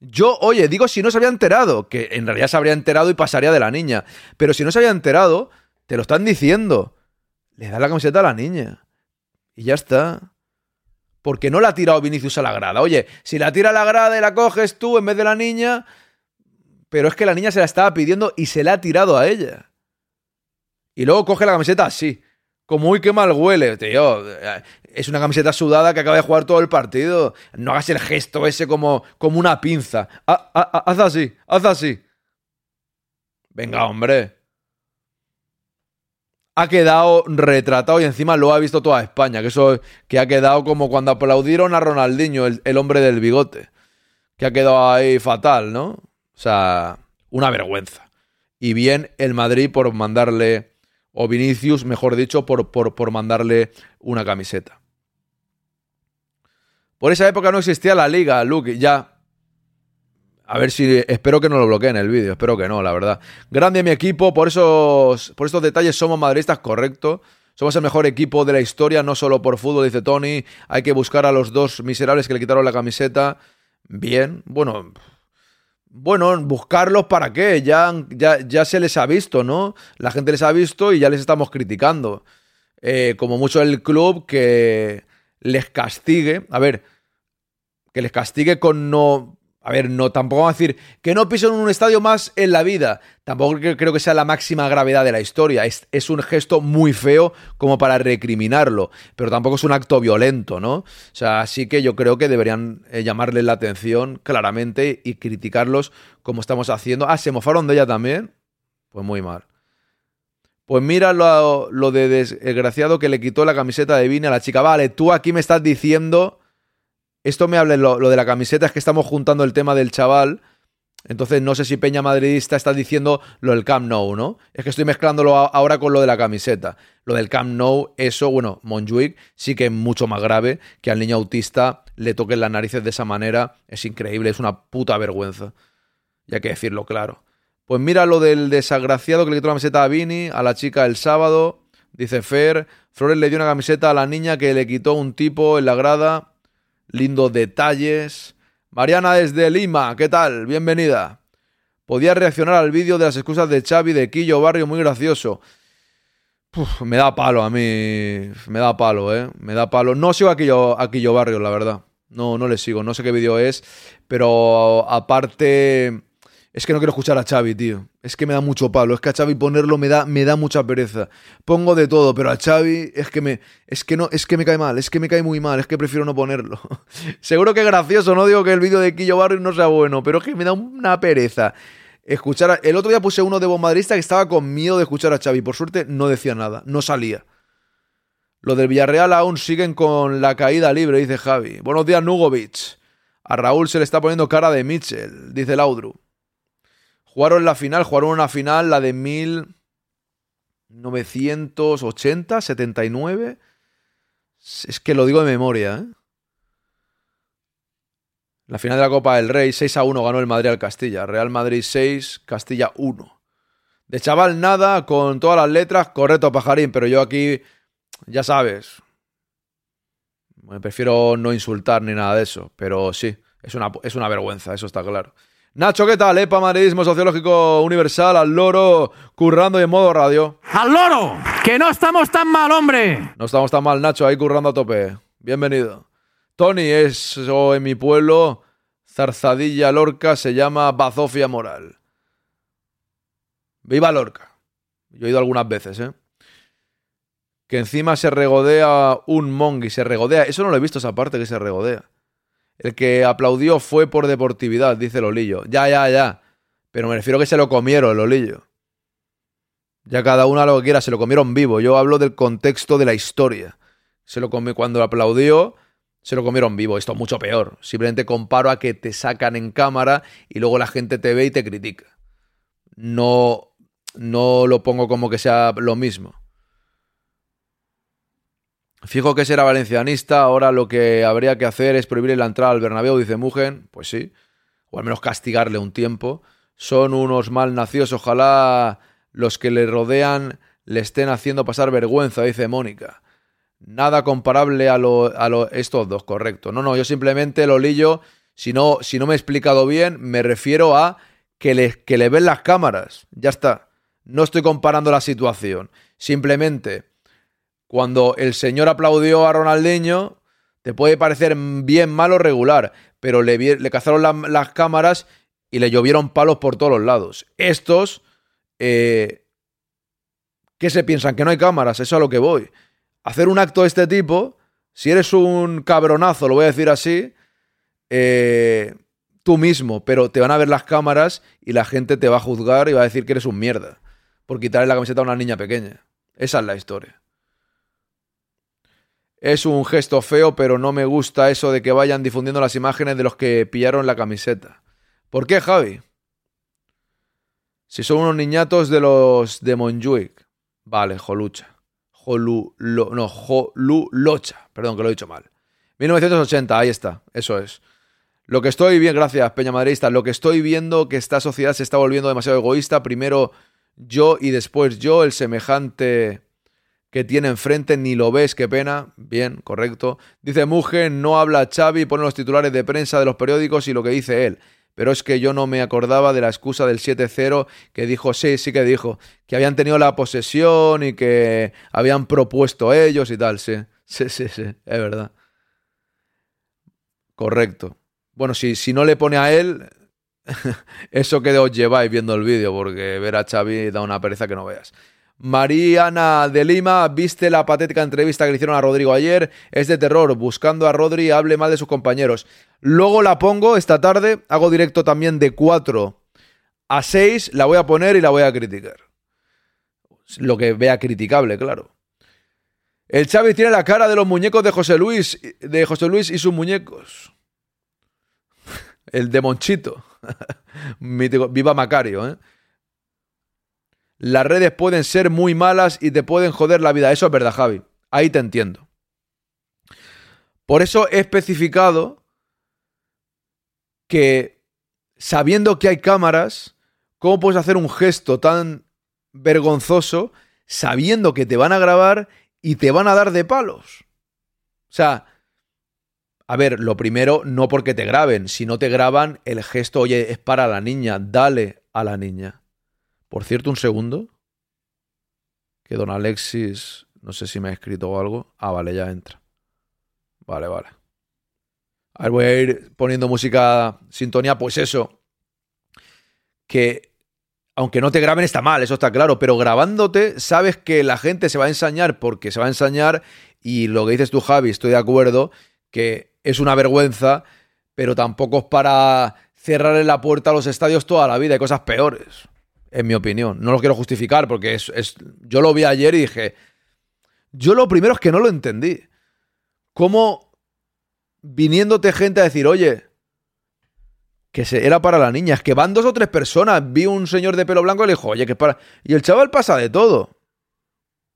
Speaker 2: Yo, oye, digo si no se había enterado, que en realidad se habría enterado y pasaría de la niña. Pero si no se había enterado, te lo están diciendo. Le da la camiseta a la niña. Y ya está. Porque no la ha tirado Vinicius a la grada. Oye, si la tira a la grada y la coges tú en vez de la niña. Pero es que la niña se la estaba pidiendo y se la ha tirado a ella. Y luego coge la camiseta así. Como, uy, qué mal huele, tío. Es una camiseta sudada que acaba de jugar todo el partido. No hagas el gesto ese como, como una pinza. Haz así, haz así. Venga, hombre. Ha quedado retratado y encima lo ha visto toda España. Que eso que ha quedado como cuando aplaudieron a Ronaldinho, el, el hombre del bigote. Que ha quedado ahí fatal, ¿no? O sea, una vergüenza. Y bien el Madrid por mandarle o Vinicius, mejor dicho, por, por, mandarle una camiseta. Por esa época no existía la liga, Luke, ya. A ver si. Espero que no lo bloqueen el vídeo, espero que no, la verdad. Grande mi equipo, por, esos, por estos detalles somos madridistas, correcto. Somos el mejor equipo de la historia, no solo por fútbol, dice Tony. Hay que buscar a los dos miserables que le quitaron la camiseta. Bien, bueno, bueno, buscarlos para qué, ya, ya, ya, se les ha visto, ¿no? La gente les ha visto y ya les estamos criticando. Eh, como mucho el club que les castigue, a ver, que les castigue con no a ver, no, tampoco vamos a decir que no pisen un estadio más en la vida. Tampoco creo que sea la máxima gravedad de la historia. Es, un gesto muy feo como para recriminarlo, pero tampoco es un acto violento, ¿no? O sea, sí que yo creo que deberían eh, llamarle la atención claramente y criticarlos como estamos haciendo. Ah, se mofaron de ella también. Pues muy mal. Pues mira lo, lo de desgraciado que le quitó la camiseta de Vini a la chica. Vale, tú aquí me estás diciendo esto me habla lo, de la camiseta, es que estamos juntando el tema del chaval. Entonces no sé si Peña Madridista está diciendo lo del Camp Nou, ¿no? Es que estoy mezclándolo ahora con lo de la camiseta. Lo del Camp Nou, eso, bueno, Monjuic sí que es mucho más grave que al niño autista le toquen las narices de esa manera. Es increíble, es una puta vergüenza. Y hay que decirlo claro. Pues mira lo del desagraciado que le quitó la camiseta a Vini, a la chica el sábado. Dice Fer, Flores le dio una camiseta a la niña que le quitó un tipo en la grada lindos detalles. Mariana desde Lima, ¿qué tal? Bienvenida. Podía reaccionar al vídeo de las excusas de Xavi de Quillo Barrio, muy gracioso. me da palo a mí, me da palo, ¿eh? Me da palo. No sigo a Quillo, a Quillo Barrio, la verdad. No, no le sigo, no sé qué vídeo es, pero aparte es que no quiero escuchar a Xavi, tío. Es que me da mucho palo. Es que a Xavi ponerlo me da, me da mucha pereza. Pongo de todo, pero a Xavi es que me. Es que no, es que me cae mal, es que me cae muy mal, es que prefiero no ponerlo. Seguro que es gracioso, no digo que el vídeo de Quillo Barrio no sea bueno, pero es que me da una pereza. Escuchar El otro día puse uno de Bombadrista que estaba con miedo de escuchar a Xavi. Por suerte no decía nada, no salía. Lo del Villarreal aún siguen con la caída libre, dice Javi. Buenos días, Nugovic. A Raúl se le está poniendo cara de Mitchell, dice Laudru. Jugaron la final, jugaron una final, la de 1980, 79. Es que lo digo de memoria, ¿eh? La final de la Copa del Rey, 6 a 1 ganó el Madrid al Castilla. Real Madrid 6, Castilla 1. De chaval nada, con todas las letras, correcto, pajarín, pero yo aquí, ya sabes. Me prefiero no insultar ni nada de eso, pero sí, es una, es una vergüenza, eso está claro. Nacho, ¿qué tal? EPA Madridismo Sociológico Universal, al loro, currando y en modo radio.
Speaker 5: ¡Al loro! ¡Que no estamos tan mal, hombre!
Speaker 2: No estamos tan mal, Nacho, ahí currando a tope. Bienvenido. Tony, eso en mi pueblo, Zarzadilla Lorca, se llama Bazofia Moral. Viva Lorca. Yo he ido algunas veces, ¿eh? Que encima se regodea un mongi, se regodea. Eso no lo he visto esa parte que se regodea. El que aplaudió fue por deportividad, dice Lolillo. Ya, ya, ya. Pero me refiero a que se lo comieron, Lolillo. Ya cada uno a lo que quiera, se lo comieron vivo. Yo hablo del contexto de la historia. Se lo comió cuando aplaudió, se lo comieron vivo. Esto es mucho peor. Simplemente comparo a que te sacan en cámara y luego la gente te ve y te critica. No, no lo pongo como que sea lo mismo. Fijo que será valencianista, ahora lo que habría que hacer es prohibirle la entrada al Bernabéu, dice Mugen, pues sí, o al menos castigarle un tiempo. Son unos mal nacidos, ojalá los que le rodean le estén haciendo pasar vergüenza, dice Mónica. Nada comparable a, lo, a lo, estos dos, correcto. No, no, yo simplemente lo lillo, si no, si no me he explicado bien, me refiero a que le, que le ven las cámaras, ya está. No estoy comparando la situación, simplemente cuando el señor aplaudió a Ronaldinho, te puede parecer bien malo regular, pero le, cazaron las cámaras y le llovieron palos por todos los lados. Estos, eh, ¿qué se piensan? Que no hay cámaras, eso es a lo que voy. Hacer un acto de este tipo, si eres un cabronazo, lo voy a decir así, eh, tú mismo, pero te van a ver las cámaras y la gente te va a juzgar y va a decir que eres un mierda por quitarle la camiseta a una niña pequeña. Esa es la historia. Es un gesto feo, pero no me gusta eso de que vayan difundiendo las imágenes de los que pillaron la camiseta. ¿Por qué, Javi? Si son unos niñatos de los de Monjuic. Vale, Jolucha. Jolu, no, Jolulocha. Perdón, que lo he dicho mal. 1980, ahí está, eso es. Lo que estoy bien, gracias, Peña Madridista. Lo que estoy viendo que esta sociedad se está volviendo demasiado egoísta. Primero yo y después yo, el semejante que tiene enfrente, ni lo ves, qué pena. Bien, correcto. Dice Mugen, no habla Xavi, pone los titulares de prensa de los periódicos y lo que dice él. Pero es que yo no me acordaba de la excusa del 7-0 que dijo, sí, sí que dijo, que habían tenido la posesión y que habían propuesto ellos y tal, sí. Sí, sí, sí, es verdad. Correcto. Bueno, si, si no le pone a él, eso que os lleváis viendo el vídeo, porque ver a Xavi da una pereza que no veas. Mariana de Lima, ¿viste la patética entrevista que le hicieron a Rodrigo ayer? Es de terror, buscando a Rodri hable mal de sus compañeros. Luego la pongo esta tarde, hago directo también de 4 a 6, la voy a poner y la voy a criticar. Lo que vea criticable, claro. El Xavi tiene la cara de los muñecos de José Luis, de José Luis y sus muñecos. El de Monchito. Viva Macario, ¿eh? Las redes pueden ser muy malas y te pueden joder la vida. Eso es verdad, Javi. Ahí te entiendo. Por eso he especificado que sabiendo que hay cámaras, ¿cómo puedes hacer un gesto tan vergonzoso sabiendo que te van a grabar y te van a dar de palos? O sea, a ver, lo primero, no porque te graben, si no te graban, el gesto, oye, es para la niña, dale a la niña. Por cierto, un segundo. Que don Alexis, no sé si me ha escrito algo. Ah, vale, ya entra. Vale, vale. A ver, voy a ir poniendo música, sintonía, pues eso. Que aunque no te graben está mal, eso está claro, pero grabándote sabes que la gente se va a ensañar porque se va a ensañar y lo que dices tú, Javi, estoy de acuerdo, que es una vergüenza, pero tampoco es para cerrarle la puerta a los estadios toda la vida, hay cosas peores en mi opinión. No lo quiero justificar porque es, yo lo vi ayer y dije, yo lo primero es que no lo entendí. ¿Cómo viniéndote gente a decir, oye, que se, era para la niña, es que van dos o tres personas, vi un señor de pelo blanco y le dijo, oye, que es para... Y el chaval pasa de todo.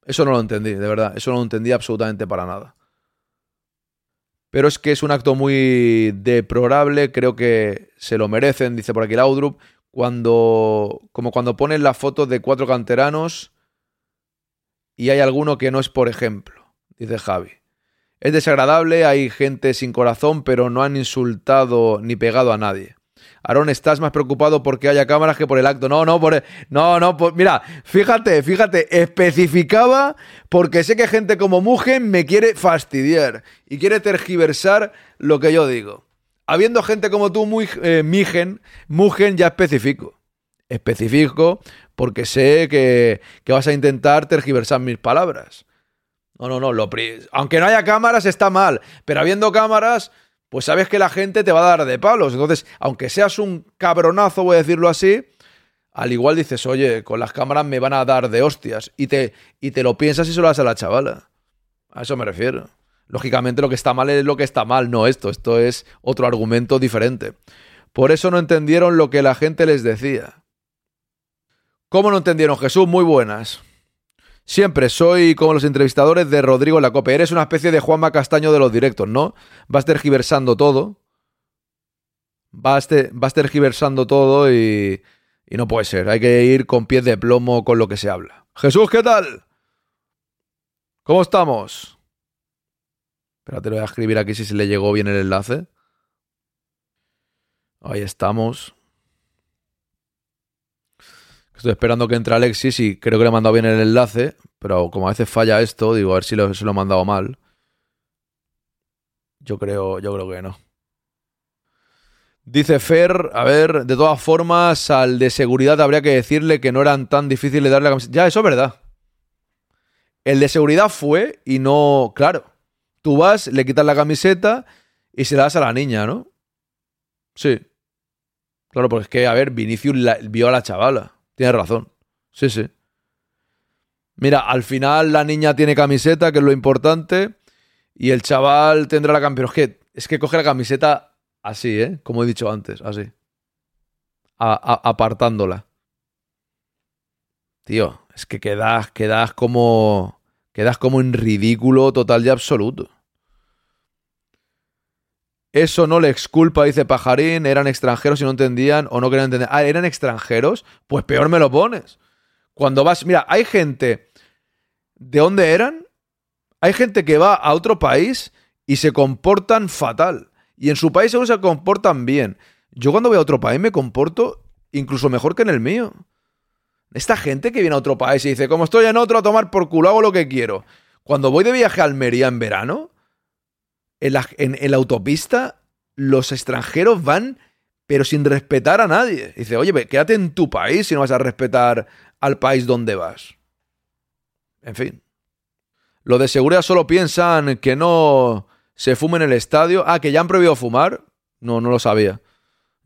Speaker 2: Eso no lo entendí, de verdad, eso no lo entendí absolutamente para nada. Pero es que es un acto muy deplorable, creo que se lo merecen, dice por aquí Laudrup cuando, como cuando ponen la foto de cuatro canteranos y hay alguno que no es por ejemplo, dice Javi. Es desagradable, hay gente sin corazón, pero no han insultado ni pegado a nadie. Aarón, estás más preocupado porque haya cámaras que por el acto. No, no, por no, no, mira, fíjate, fíjate, especificaba porque sé que gente como Mugen me quiere fastidiar y quiere tergiversar lo que yo digo. Habiendo gente como tú, muy, eh, Migen, ya especifico. Especifico porque sé que, que vas a intentar tergiversar mis palabras. No, no, no, aunque no haya cámaras está mal, pero habiendo cámaras pues sabes que la gente te va a dar de palos. Entonces, aunque seas un cabronazo, voy a decirlo así, al igual dices, oye, con las cámaras me van a dar de hostias. Y te, y te lo piensas y se lo das a la chavala. A eso me refiero. Lógicamente lo que está mal es lo que está mal, no esto. Esto es otro argumento diferente. Por eso no entendieron lo que la gente les decía. ¿Cómo no entendieron, Jesús? Muy buenas. Siempre soy como los entrevistadores de Rodrigo Lacope. Eres una especie de Juanma Castaño de los directos, ¿no? Vas tergiversando todo. Vas, vas tergiversando todo y, y no puede ser. Hay que ir con pies de plomo con lo que se habla. Jesús, ¿qué tal? ¿Cómo estamos? Espérate, lo voy a escribir aquí si se le llegó bien el enlace. Ahí estamos. Estoy esperando que entre Alexis y creo que le he mandado bien el enlace, pero como a veces falla esto, digo, a ver si lo, se lo he mandado mal. Yo creo, yo creo que no. Dice Fer, a ver, de todas formas, al de seguridad habría que decirle que no eran tan difíciles darle la camiseta. Ya, eso es verdad. El de seguridad fue y no, claro. Tú vas, le quitas la camiseta y se la das a la niña, ¿no? Sí. Claro, porque es que, a ver, Vinicius vio a la chavala. Tienes razón. Sí, sí. Mira, al final la niña tiene camiseta, que es lo importante, y el chaval tendrá la camiseta. Es que, es que coge la camiseta así, ¿eh? Como he dicho antes, así. apartándola. Tío, es que quedas, quedas como. Quedas como en ridículo total y absoluto. Eso no le exculpa, dice Pajarín, eran extranjeros y no entendían o no querían entender. Ah, eran extranjeros, pues peor me lo pones. Cuando vas, mira, hay gente, ¿de dónde eran? Hay gente que va a otro país y se comportan fatal. Y en su país seguro se comportan bien. Yo cuando voy a otro país me comporto incluso mejor que en el mío. Esta gente que viene a otro país y dice, como estoy en otro, a tomar por culo, hago lo que quiero. Cuando voy de viaje a Almería en verano, en la, autopista los extranjeros van, pero sin respetar a nadie. Dice, oye, quédate en tu país si no vas a respetar al país donde vas. En fin. Lo de seguridad solo piensan que no se fume en el estadio. Ah, que ya han prohibido fumar. No, no lo sabía.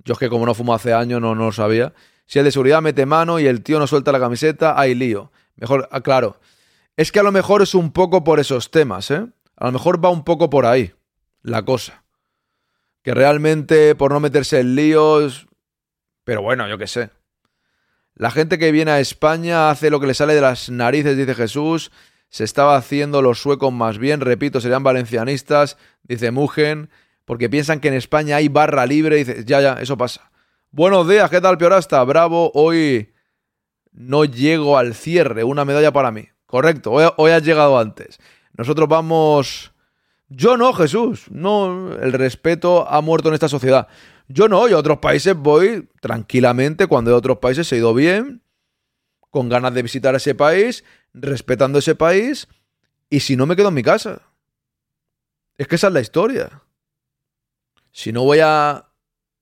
Speaker 2: Yo es que como no fumo hace años, no, no lo sabía. Si el de seguridad mete mano y el tío no suelta la camiseta, hay lío. Mejor, ah, claro. Es que a lo mejor es un poco por esos temas, ¿eh? A lo mejor va un poco por ahí la cosa. Que realmente por no meterse en líos... Pero bueno, yo qué sé. La gente que viene a España hace lo que le sale de las narices, dice Jesús. Se estaba haciendo los suecos más bien, repito, serían valencianistas, dice Mugen, porque piensan que en España hay barra libre. Dice, ya, ya, eso pasa. Buenos días, ¿qué tal, Piorasta? Bravo, hoy no llego al cierre, una medalla para mí. Correcto, hoy, has llegado antes. Nosotros vamos yo no, Jesús. No, el respeto ha muerto en esta sociedad. Yo no, yo a otros países voy tranquilamente. Cuando he otros países he ido bien, con ganas de visitar ese país, respetando ese país, y si no me quedo en mi casa. Es que esa es la historia. Si no voy a...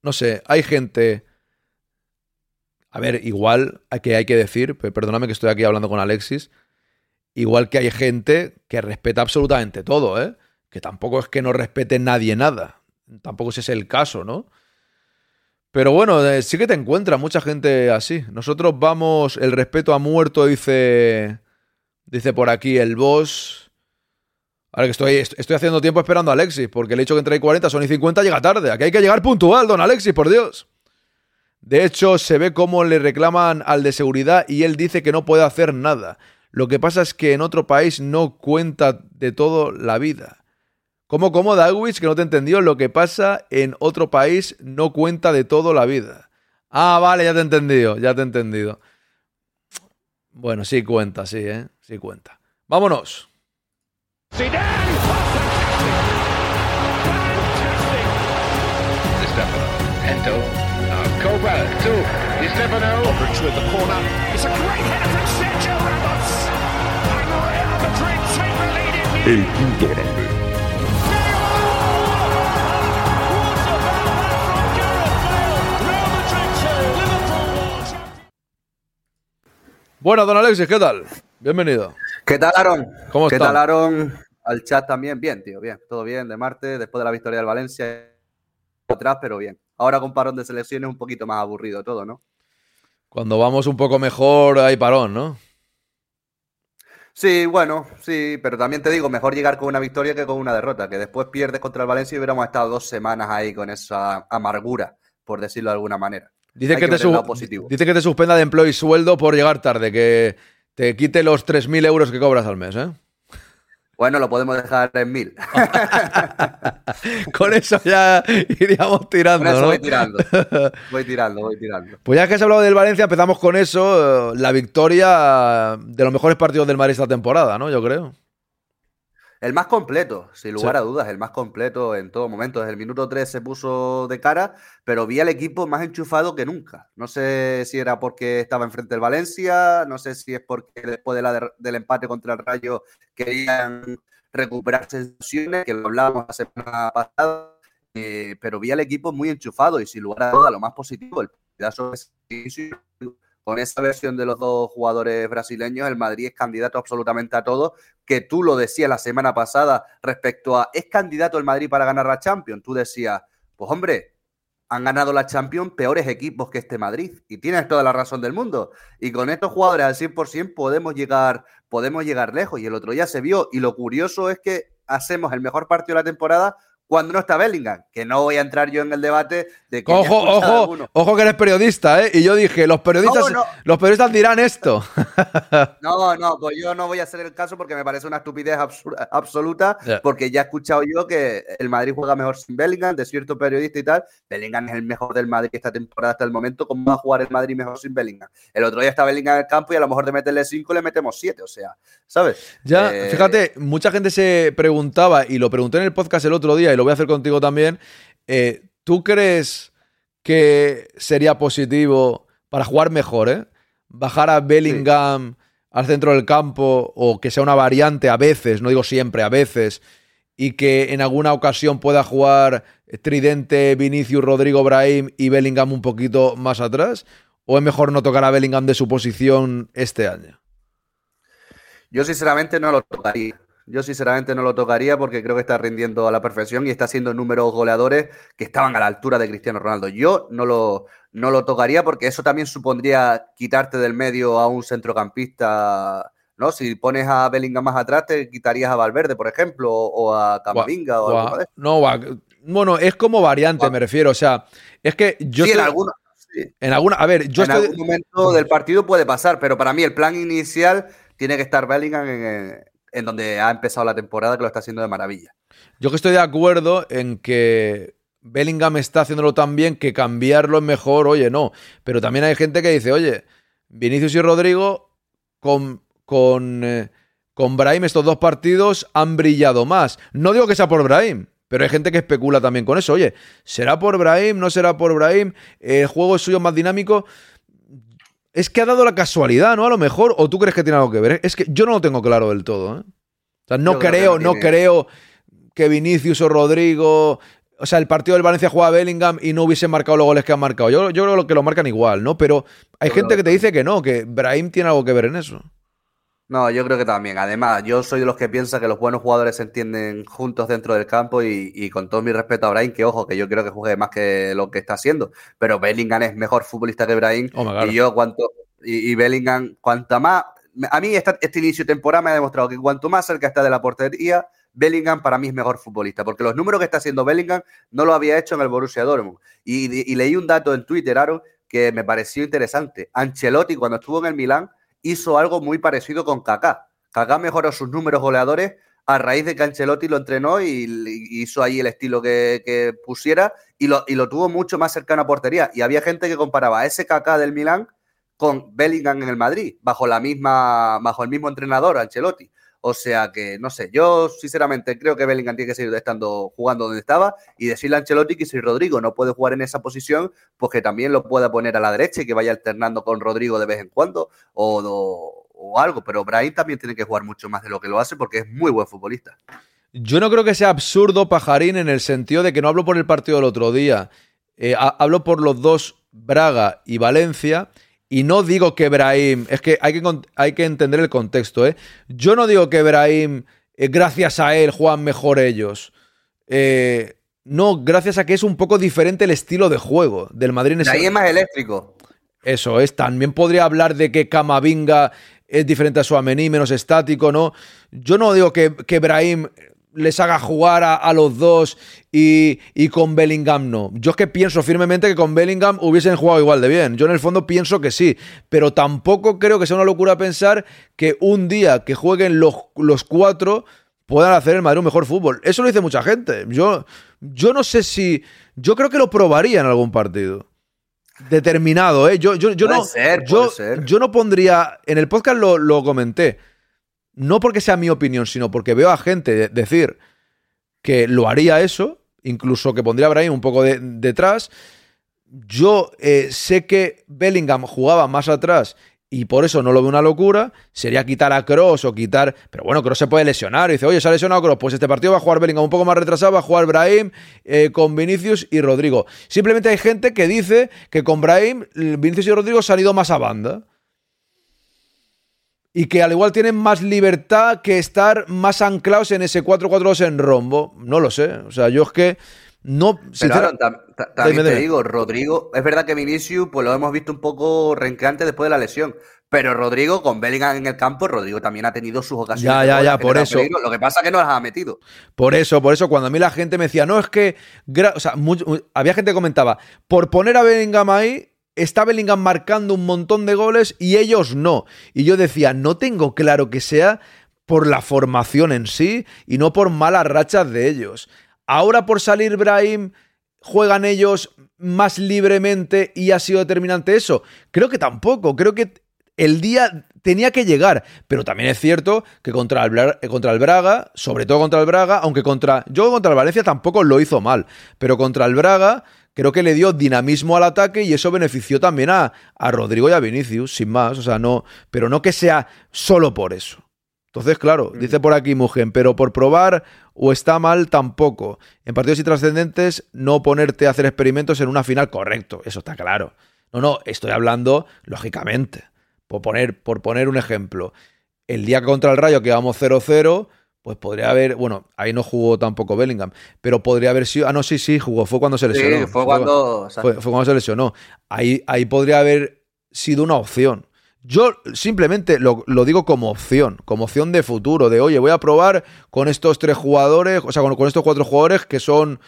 Speaker 2: No sé, hay gente... A ver, igual que hay que decir, perdóname que estoy aquí hablando con Alexis, igual que hay gente que respeta absolutamente todo, ¿eh? que tampoco es que no respete nadie nada, tampoco ese es el caso, ¿no? Pero bueno, eh, sí que te encuentra mucha gente así. Nosotros vamos, el respeto ha muerto, dice, dice por aquí el boss. Ahora que estoy, estoy haciendo tiempo esperando a Alexis, porque el hecho que entre 40 son y 50 llega tarde. Aquí hay que llegar puntual, don Alexis, por Dios. De hecho, se ve cómo le reclaman al de seguridad y él dice que no puede hacer nada. Lo que pasa es que en otro país no cuenta de todo la vida. ¿Cómo, cómo, Dawich, que no te entendió? Lo que pasa en otro país no cuenta de todo la vida. Ah, vale, ya te he entendido, ya te he entendido. Bueno, sí cuenta, sí, ¿eh? Sí cuenta. Vámonos.
Speaker 4: El quinto grande.
Speaker 2: Bueno, don Alexis, ¿qué tal? Bienvenido.
Speaker 11: ¿Qué tal, Aaron?
Speaker 2: ¿Cómo
Speaker 11: ¿Qué
Speaker 2: está?
Speaker 11: tal, Aaron? Al chat también. Bien, tío, bien. Todo bien de Marte, después de la victoria del Valencia. Atrás, pero bien. Ahora con parón de selecciones un poquito más aburrido todo, ¿no?
Speaker 2: Cuando vamos un poco mejor hay parón, ¿no?
Speaker 11: Sí, bueno, sí, pero también te digo, mejor llegar con una victoria que con una derrota, que después pierdes contra el Valencia y hubiéramos estado dos semanas ahí con esa amargura, por decirlo de alguna manera.
Speaker 2: Dice que, te dice que te suspenda de empleo y sueldo por llegar tarde, que te quite los 3.000 euros que cobras al mes, ¿eh?
Speaker 11: Bueno, lo podemos dejar en mil.
Speaker 2: Con eso ya iríamos tirando,
Speaker 11: Con eso
Speaker 2: ¿no?
Speaker 11: voy tirando. Voy tirando, voy tirando.
Speaker 2: Pues ya que has hablado del Valencia, empezamos con eso, eh, la victoria de los mejores partidos del Madrid esta temporada, ¿no? Yo creo.
Speaker 11: El más completo, sin lugar
Speaker 2: Sí.
Speaker 11: a dudas, el más completo en todo momento. Desde el minuto 3 se puso de cara, pero vi al equipo más enchufado que nunca. No sé si era porque estaba enfrente del Valencia, no sé si es porque después de la del empate contra el Rayo querían recuperar sensaciones, que lo hablábamos la semana pasada, eh, pero vi al equipo muy enchufado y sin lugar a dudas lo más positivo, el pedazo de. Con esa versión de los dos jugadores brasileños, el Madrid es candidato absolutamente a todo, que tú lo decías la semana pasada respecto a, ¿es candidato el Madrid para ganar la Champions? Tú decías, pues hombre, han ganado la Champions peores equipos que este Madrid. Y tienes toda la razón del mundo. Y con estos jugadores al 100% podemos llegar, podemos llegar lejos. Y el otro día se vio. Y lo curioso es que hacemos el mejor partido de la temporada cuando no está Bellingham. Que no voy a entrar yo en el debate de que...
Speaker 2: Ojo, ojo, ojo que eres periodista, ¿eh? Y yo dije, los periodistas,
Speaker 11: No,
Speaker 2: los periodistas dirán esto.
Speaker 11: No, no, pues yo no voy a hacer el caso porque me parece una estupidez absur- absoluta, porque ya he escuchado yo que el Madrid juega mejor sin Bellingham, de cierto periodista y tal. Bellingham es el mejor del Madrid esta temporada hasta el momento. ¿Cómo va a jugar el Madrid mejor sin Bellingham? El otro día está Bellingham en el campo y a lo mejor de meterle 5 le metemos 7, o sea, ¿sabes?
Speaker 2: Ya,
Speaker 11: Eh,
Speaker 2: fíjate, mucha gente se preguntaba, y lo pregunté en el podcast el otro día, y lo voy a hacer contigo también. eh, ¿Tú crees que sería positivo para jugar mejor, eh? Bajar a Bellingham al centro del campo, o que sea una variante a veces, no digo siempre, a veces, y que en alguna ocasión pueda jugar Tridente, Vinicius, Rodrigo, Brahim y Bellingham un poquito más atrás? ¿O es mejor no tocar a Bellingham de su posición este año?
Speaker 11: Yo sinceramente no lo tocaría. Yo sinceramente no lo tocaría porque creo que está rindiendo a la perfección y está haciendo números goleadores que estaban a la altura de Cristiano Ronaldo. Yo no lo, no lo tocaría porque eso también supondría quitarte del medio a un centrocampista, ¿no? Si pones a Bellingham más atrás, te quitarías a Valverde, por ejemplo, o, o a Camavinga o, algo de
Speaker 2: no, bueno, es como variante, me refiero. O sea, es que yo
Speaker 11: Sí, en
Speaker 2: estoy-
Speaker 11: alguno- sí.
Speaker 2: en alguna. A ver, yo
Speaker 11: en
Speaker 2: estoy.
Speaker 11: algún momento del partido puede pasar, pero para mí el plan inicial tiene que estar Bellingham en, en donde ha empezado la temporada, que lo está haciendo de maravilla.
Speaker 2: Yo que estoy de acuerdo en que Bellingham está haciéndolo tan bien que cambiarlo es mejor, oye, no. Pero también hay gente que dice, oye, Vinicius y Rodrigo con, con, eh, con Brahim estos dos partidos han brillado más. No digo que sea por Brahim, pero hay gente que especula también con eso. Oye, ¿será por Brahim? ¿No será por Brahim? ¿El juego es suyo más dinámico? Es que ha dado la casualidad, ¿no? A lo mejor, o tú crees que tiene algo que ver. Es que yo no lo tengo claro del todo, ¿eh? O sea, no
Speaker 11: Yo creo no
Speaker 2: creo que Vinicius o Rodrigo. O sea, el partido del Valencia juega Bellingham y no hubiesen marcado los goles que han marcado. Yo, yo creo que lo marcan igual, ¿no? Pero hay
Speaker 11: Yo
Speaker 2: gente que te dice que no, que Brahim tiene algo que ver en eso.
Speaker 11: No, yo creo que también. Además, yo soy de los que piensa que los buenos jugadores se entienden juntos dentro del campo y, y con todo mi respeto a Brahim, que ojo, que yo creo que juegue más que lo que está haciendo, pero Bellingham es mejor futbolista que Brahim
Speaker 2: claro.
Speaker 11: y yo cuanto y, y Bellingham cuanta más a mí esta- este inicio de temporada me ha demostrado que cuanto más cerca está de la portería, Bellingham para mí es mejor futbolista, porque los números que está haciendo Bellingham no lo había hecho en el Borussia Dortmund. Y leí un dato en Twitter, Aaron, que me pareció interesante. Ancelotti cuando estuvo en el Milán hizo algo muy parecido con Kaká. Kaká mejoró sus números goleadores a raíz de que Ancelotti lo entrenó y, hizo ahí el estilo que, que pusiera y lo, y lo tuvo mucho más cercano a portería. Y había gente que comparaba a ese Kaká del Milán con Bellingham en el Madrid, bajo la misma, bajo el mismo entrenador, Ancelotti. O sea que, no sé, yo sinceramente creo que Bellingham tiene que seguir estando jugando donde estaba y decirle a Ancelotti que si Rodrigo no puede jugar en esa posición, pues que también lo pueda poner a la derecha y que vaya alternando con Rodrigo de vez en cuando o, o algo. Pero Brahim también tiene que jugar mucho más de lo que lo hace porque es muy buen futbolista.
Speaker 2: Yo no creo que sea absurdo, Pajarín, en el sentido de que no hablo por el partido del otro día. Eh, hablo por los dos, Braga y Valencia. Y no digo que Brahim. Es que hay que, hay que entender el contexto, ¿eh? Yo no digo que Brahim, eh, gracias a él, juegan mejor ellos. Eh, no, gracias a que es un poco diferente el estilo de juego del Madrid.
Speaker 11: Brahim es más eléctrico.
Speaker 2: Eso es. También podría hablar de que Camavinga es diferente a Suamení, menos estático, ¿no? Yo no digo que, que Brahim les haga jugar a, los dos y, con Bellingham no. Yo es que pienso firmemente que con Bellingham hubiesen jugado igual de bien. Yo en el fondo pienso que sí, pero tampoco creo que sea una locura pensar que un día que jueguen los, los cuatro puedan hacer el Madrid un mejor fútbol. Eso lo dice mucha gente. Yo, yo no sé si... Yo creo que lo probaría en algún partido. Determinado, ¿eh? Yo, yo, yo no, yo, yo no pondría... En el podcast lo, lo comenté no porque sea mi opinión, sino porque veo a gente decir que lo haría eso, incluso que pondría a Brahim un poco detrás. Yo eh, sé que Bellingham jugaba más atrás y por eso no lo veo una locura. Sería quitar a Cross o quitar. Pero bueno, Cross se puede lesionar. Y dice, oye, se ha lesionado Cross. Pues este partido va a jugar Bellingham un poco más retrasado. Va a jugar Brahim eh, con Vinicius y Rodrigo. Simplemente hay gente que dice que con Brahim, Vinicius y Rodrigo han ido más a banda y que al igual tienen más libertad que estar más anclados en ese 4-4-2 en rombo. No lo sé. O sea, yo es que no.
Speaker 11: Pero también te digo, Rodrigo, es verdad que Vinicius, pues lo hemos visto un poco renqueante después de la lesión. Pero Rodrigo, con Bellingham en el campo, Rodrigo también ha tenido sus ocasiones.
Speaker 2: Ya, ya, ya, por eso.
Speaker 11: Lo que pasa es que no las ha metido.
Speaker 2: Por eso, por eso, cuando a mí la gente me decía, no, es que. O sea, había gente que comentaba, por poner a Bellingham ahí, está Bellingham marcando un montón de goles y ellos no. Y yo decía, no tengo claro que sea por la formación en sí y no por malas rachas de ellos. Ahora por salir Brahim, juegan ellos más libremente y ha sido determinante eso. Creo que tampoco, creo que el día tenía que llegar, pero también es cierto que contra el, contra el Braga, sobre todo contra el Braga, aunque contra yo contra el Valencia tampoco lo hizo mal, pero contra el Braga creo que le dio dinamismo al ataque y eso benefició también a, a Rodrigo y a Vinicius, sin más, o sea, no, pero no que sea solo por eso. Entonces, claro, mm. dice por aquí Mugen, pero por probar o está mal tampoco. En partidos intrascendentes, no ponerte a hacer experimentos en una final correcto, eso está claro. No, no, estoy hablando, lógicamente, por poner, por poner un ejemplo. El día contra el Rayo que vamos 0-0, pues podría haber, bueno, ahí no jugó tampoco Bellingham, pero podría haber sido, ah, no, sí, sí, jugó, fue cuando se lesionó.
Speaker 11: Sí, fue cuando...
Speaker 2: Fue, cuando se lesionó. Ahí, ahí podría haber sido una opción. Yo simplemente lo, digo como opción, como opción de futuro, de oye, voy a probar con estos tres jugadores, o sea, con, estos cuatro jugadores que son,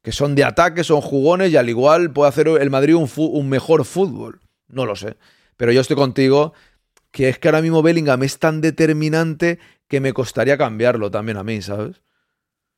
Speaker 2: que son de ataque, son jugones y al igual puede hacer el Madrid un, un mejor fútbol. No lo sé. Pero yo estoy contigo que es que ahora mismo Bellingham es tan determinante que me costaría cambiarlo también a mí, ¿sabes?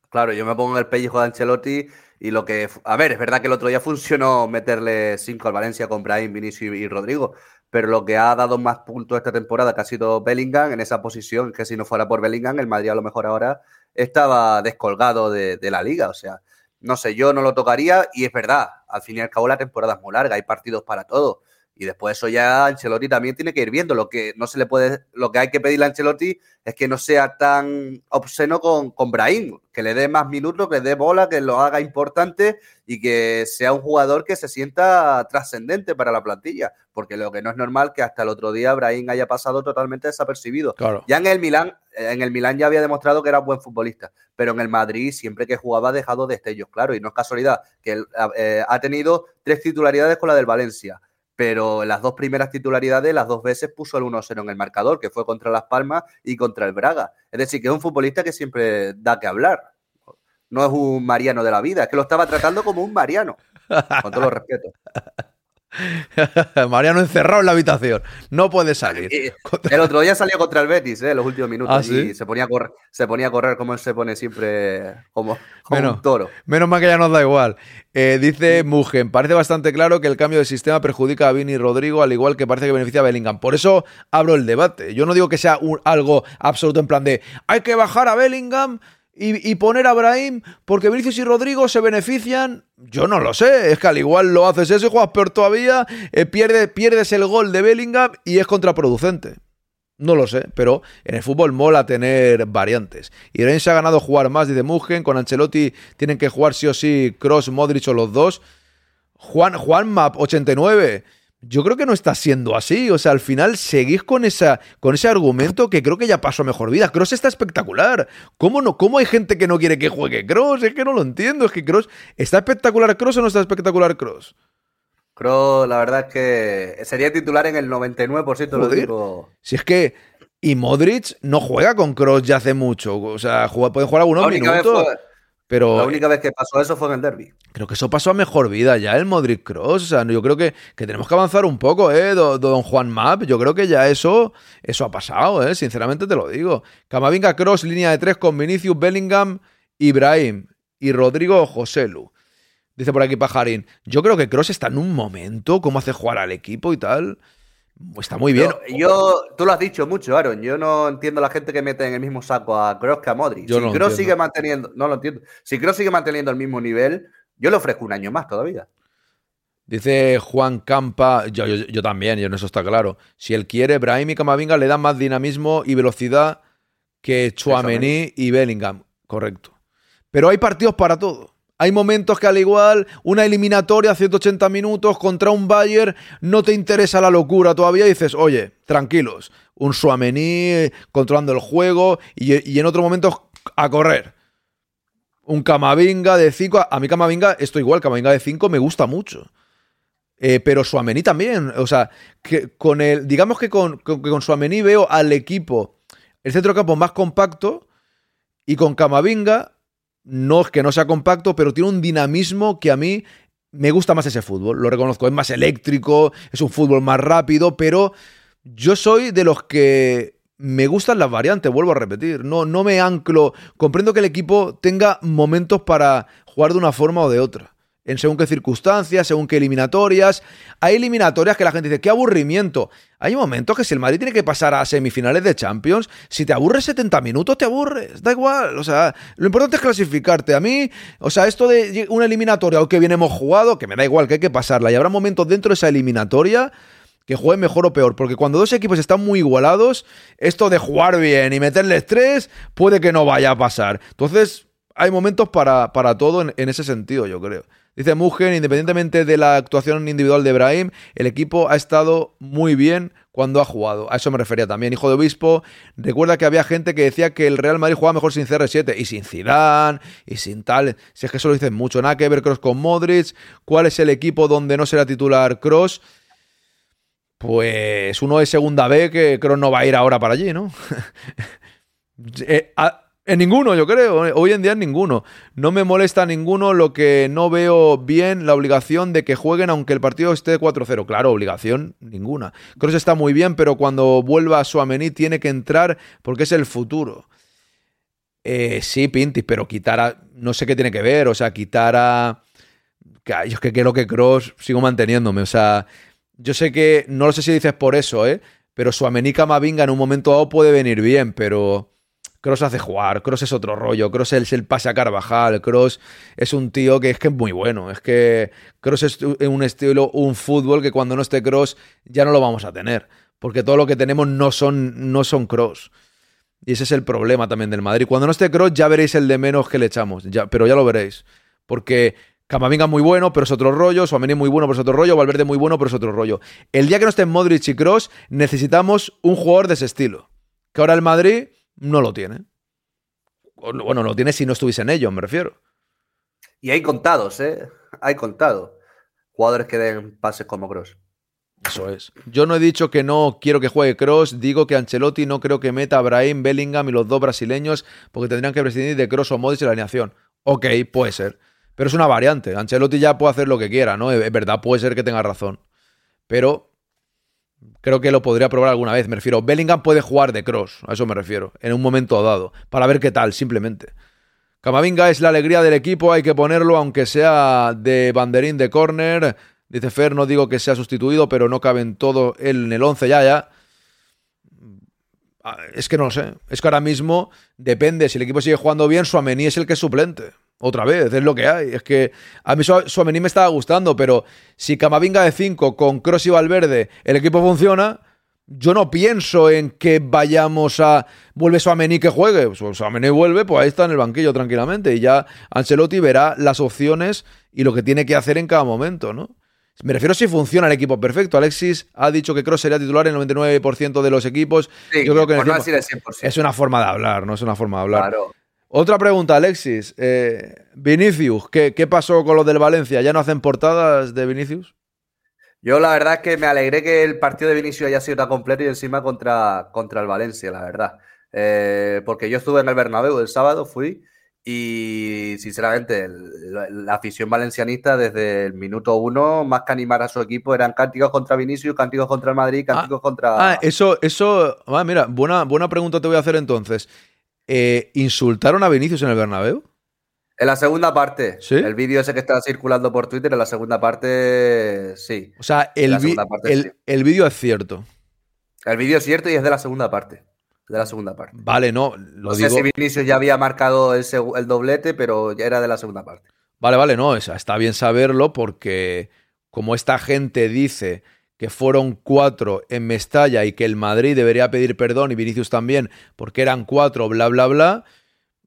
Speaker 11: Claro, yo me pongo en el pellejo de Ancelotti y lo que. A ver, es verdad que el otro día funcionó meterle 5 al Valencia con Brian, Vinicius y Rodrigo, pero lo que ha dado más puntos esta temporada, que ha sido Bellingham en esa posición, que si no fuera por Bellingham, el Madrid a lo mejor ahora estaba descolgado de, de la liga. O sea, no sé, yo no lo tocaría y es verdad, al fin y al cabo la temporada es muy larga, hay partidos para todo. Y después eso ya Ancelotti también tiene que ir viendo. Lo que no se le puede, lo que hay que pedirle a Ancelotti es que no sea tan obsceno con, con Brahim, que le dé más minutos, que le dé bola, que lo haga importante y que sea un jugador que se sienta trascendente para la plantilla. Porque lo que no es normal que hasta el otro día Brahim haya pasado totalmente desapercibido. Ya en el Milán, en el Milán ya había demostrado que era buen futbolista, pero en el Madrid siempre que jugaba ha dejado destellos, claro, y no es casualidad que eh, ha tenido tres titularidades con la del Valencia pero las dos primeras titularidades, las dos veces puso el 1-0 en el marcador, que fue contra Las Palmas y contra el Braga. Es decir, que es un futbolista que siempre da que hablar. No es un Mariano de la vida, es que lo estaba tratando como un Mariano, con todo los respetos.
Speaker 2: Mariano encerrado en la habitación. No puede salir.
Speaker 11: El otro día salió contra el Betis, ¿eh? los últimos minutos.
Speaker 2: ¿Ah, sí?
Speaker 11: Y se ponía, a correr, se ponía a correr como él se pone siempre como, como
Speaker 2: Menos-
Speaker 11: un toro.
Speaker 2: Menos mal que ya nos da igual. Eh, dice Mugen, parece bastante claro que el cambio de sistema perjudica a Vini y Rodrigo, al igual que parece que beneficia a Bellingham. Por eso abro el debate. Yo no digo que sea un- algo absoluto en plan de hay que bajar a Bellingham y, poner a Brahim porque Vinicius y Rodrigo se benefician. Yo no lo sé. Es que al igual lo haces eso y juegas peor todavía, eh, pierde- pierdes el gol de Bellingham y es contraproducente. No lo sé, pero en el fútbol mola tener variantes. Y Rennes se ha ganado jugar más, dice Mugen. Con Ancelotti tienen que jugar sí o sí Cross, Modric o los dos. Juan, Juan Map 89. Yo creo que no está siendo así. O sea, al final seguís con, esa, con ese argumento que creo que ya pasó a mejor vida. Cross está espectacular. ¿Cómo, no, ¿Cómo hay gente que no quiere que juegue Cross? Es que no lo entiendo. Es que Cross. ¿Está espectacular Cross o no está espectacular Cross?
Speaker 11: Kroos, la verdad es que sería titular en el 99% de los equipos.
Speaker 2: Si es que. Y Modric no juega con Cross ya hace mucho. O sea, juega- puede jugar algunos minutos.
Speaker 11: fue-
Speaker 2: Pero
Speaker 11: La única vez que pasó eso fue en el derby.
Speaker 2: creo que eso pasó a mejor vida ya, el Modric Cross. O sea, yo creo que, que tenemos que avanzar un poco, ¿eh? do- Don Juan Map. Yo creo que ya eso, eso ha pasado, ¿eh? Sinceramente te lo digo. Camavinga Cross, línea de tres con Vinicius, Bellingham, Ibrahim y Rodrigo Joselu. Dice por aquí Pajarín. Yo creo que Cross está en un momento, cómo hace jugar al equipo y tal. Está muy bien.
Speaker 11: Yo, yo- tú lo has dicho mucho, Aaron. Yo no entiendo a la gente que mete en el mismo saco a Kroos que a Modric.
Speaker 2: Yo
Speaker 11: si Kroos sigue manteniendo, no lo entiendo. Si Kroos sigue manteniendo el mismo nivel, yo le ofrezco un año más todavía.
Speaker 2: Dice Juan Campa, yo, yo- yo también, y en eso está claro. Si él quiere, Brahim y Camavinga le dan más dinamismo y velocidad que Chouameni y Bellingham. Correcto. Pero hay partidos para todo. Hay momentos que al igual una eliminatoria a 180 minutos contra un Bayern no te interesa la locura todavía y dices, oye, tranquilos, un Suamení controlando el juego y, y en otros momentos a correr. Un Camavinga de 5. A mí Camavinga, esto igual, Camavinga de 5 me gusta mucho. Eh, pero Suamení también. O sea, que con el. Digamos que con, con, que con Suamení veo al equipo, el centro campo más compacto. Y con Camavinga, no que no sea compacto, pero tiene un dinamismo que a mí me gusta más ese fútbol. Lo reconozco. Es más eléctrico, es un fútbol más rápido, pero yo soy de los que me gustan las variantes, vuelvo a repetir. No, no me anclo. Comprendo que el equipo tenga momentos para jugar de una forma o de otra. En según qué circunstancias, según qué eliminatorias. Hay eliminatorias que la gente dice, qué aburrimiento. Hay momentos que si el Madrid tiene que pasar a semifinales de Champions, si te aburres 70 minutos, te aburres. Da igual. O sea, lo importante es clasificarte. A mí, o sea, esto de una eliminatoria o que bien hemos jugado, que me da igual, que hay que pasarla. Y habrá momentos dentro de esa eliminatoria que jueguen mejor o peor, porque cuando dos equipos están muy igualados, esto de jugar bien y meterle estrés puede que no vaya a pasar. Entonces, hay momentos para, para todo en, ese sentido, yo creo. Dice Mugen, independientemente de la actuación individual de Brahim, el equipo ha estado muy bien cuando ha jugado. A eso me refería también. Hijo de obispo, recuerda que había gente que decía que el Real Madrid jugaba mejor sin CR7 y sin Zidane y sin tal. Si es que eso lo dicen mucho. Nada que ver Cross con Modric. ¿Cuál es el equipo donde no será titular Cross? Pues uno de segunda B que Kroos no va a ir ahora para allí, ¿no? Eh, en ninguno, yo creo. Hoy en día en ninguno. No me molesta ninguno lo que no veo bien la obligación de que jueguen aunque el partido esté 4-0. Claro, obligación ninguna. Kroos está muy bien, pero cuando vuelva a Suamení tiene que entrar porque es el futuro. Eh, sí, Pintis, pero quitar a... No sé qué tiene que ver. O sea, quitar a... Yo es que creo que Cross sigo manteniéndome. O sea, yo sé que... No lo sé si dices por eso, ¿eh? Pero Suamení Camavinga en un momento dado puede venir bien, pero... Cross hace jugar, Cross es otro rollo, Cross es el pase a Carvajal, Cross es un tío que es que es muy bueno, es que Cross es un estilo, un fútbol que cuando no esté Cross ya no lo vamos a tener, porque todo lo que tenemos no son, no son Cross. Y ese es el problema también del Madrid. Cuando no esté Cross ya veréis el de menos que le echamos, pero ya lo veréis, porque Camavinga es muy bueno, pero es otro rollo, Suamení es muy bueno, pero es otro rollo, Valverde muy bueno, pero es otro rollo. El día que no estén Modric y Cross necesitamos un jugador de ese estilo, que ahora el Madrid no lo tiene. Bueno, lo tiene si no estuviese en ello, me refiero.
Speaker 11: Y hay contados, ¿eh? Hay contados. Jugadores que den pases como Cross.
Speaker 2: Eso es. Yo no he dicho que no quiero que juegue Cross, digo que Ancelotti no creo que meta a Brahim, Bellingham y los dos brasileños porque tendrían que prescindir de Cross o Modric en la alineación. Ok, puede ser. Pero es una variante. Ancelotti ya puede hacer lo que quiera, ¿no? Es verdad, puede ser que tenga razón. pero creo que lo podría probar alguna vez. Me refiero, Bellingham puede jugar de cross, a eso me refiero, en un momento dado, para ver qué tal, simplemente. Camavinga es la alegría del equipo, hay que ponerlo, aunque sea de banderín de córner. Dice Fer, no digo que sea sustituido, pero no cabe en todo en el 11 ya, ya. Ah, Es que no lo sé. Es que ahora mismo depende. Si el equipo sigue jugando bien, Suamení es el que es suplente. Otra vez, es lo que hay. Es que a mí Su- Suamení me estaba gustando, pero si Camavinga de 5 con Cross y Valverde el equipo funciona, yo no pienso en que vayamos a. Vuelve Suamení que juegue. Pues Suamení vuelve, pues ahí está en el banquillo tranquilamente. Y ya Ancelotti verá las opciones y lo que tiene que hacer en cada momento, ¿no? Me refiero si funciona el equipo perfecto. Alexis ha dicho que Cross sería titular en el 99% de los equipos.
Speaker 11: Sí,
Speaker 2: Yo creo que en el
Speaker 11: no decir el 100%.
Speaker 2: es una forma de hablar, no es una forma de hablar.
Speaker 11: Claro.
Speaker 2: Otra pregunta, Alexis. Eh, Vinicius, ¿qué, ¿qué pasó con los del Valencia? ¿Ya no hacen portadas de Vinicius?
Speaker 11: Yo la verdad es que me alegré que el partido de Vinicius haya sido tan completo y encima contra, contra el Valencia, la verdad. Eh, porque yo estuve en el Bernabéu el sábado, fui, y sinceramente el- la, la afición valencianista desde el minuto uno, más que animar a su equipo, eran cánticos contra Vinicius, cánticos contra el Madrid, cánticos contra...
Speaker 2: Ah, eso, eso. ah, mira, buena, buena pregunta te voy a hacer entonces. Eh, ¿Insultaron a Vinicius en el Bernabéu?
Speaker 11: En la segunda parte,
Speaker 2: ¿Sí?
Speaker 11: el vídeo ese que está circulando por Twitter, en la segunda parte, sí.
Speaker 2: O sea, vi-
Speaker 11: parte,
Speaker 2: el,
Speaker 11: sí.
Speaker 2: el vídeo es cierto.
Speaker 11: El vídeo es cierto y es de la segunda parte. De la segunda parte.
Speaker 2: Vale, no, lo
Speaker 11: No sé
Speaker 2: digo.
Speaker 11: si Vinicius ya había marcado el, el doblete, pero ya era de la segunda parte.
Speaker 2: Vale, vale, no, está bien saberlo porque como esta gente dice que fueron cuatro en Mestalla y que el Madrid debería pedir perdón y Vinicius también porque eran cuatro, bla, bla, bla,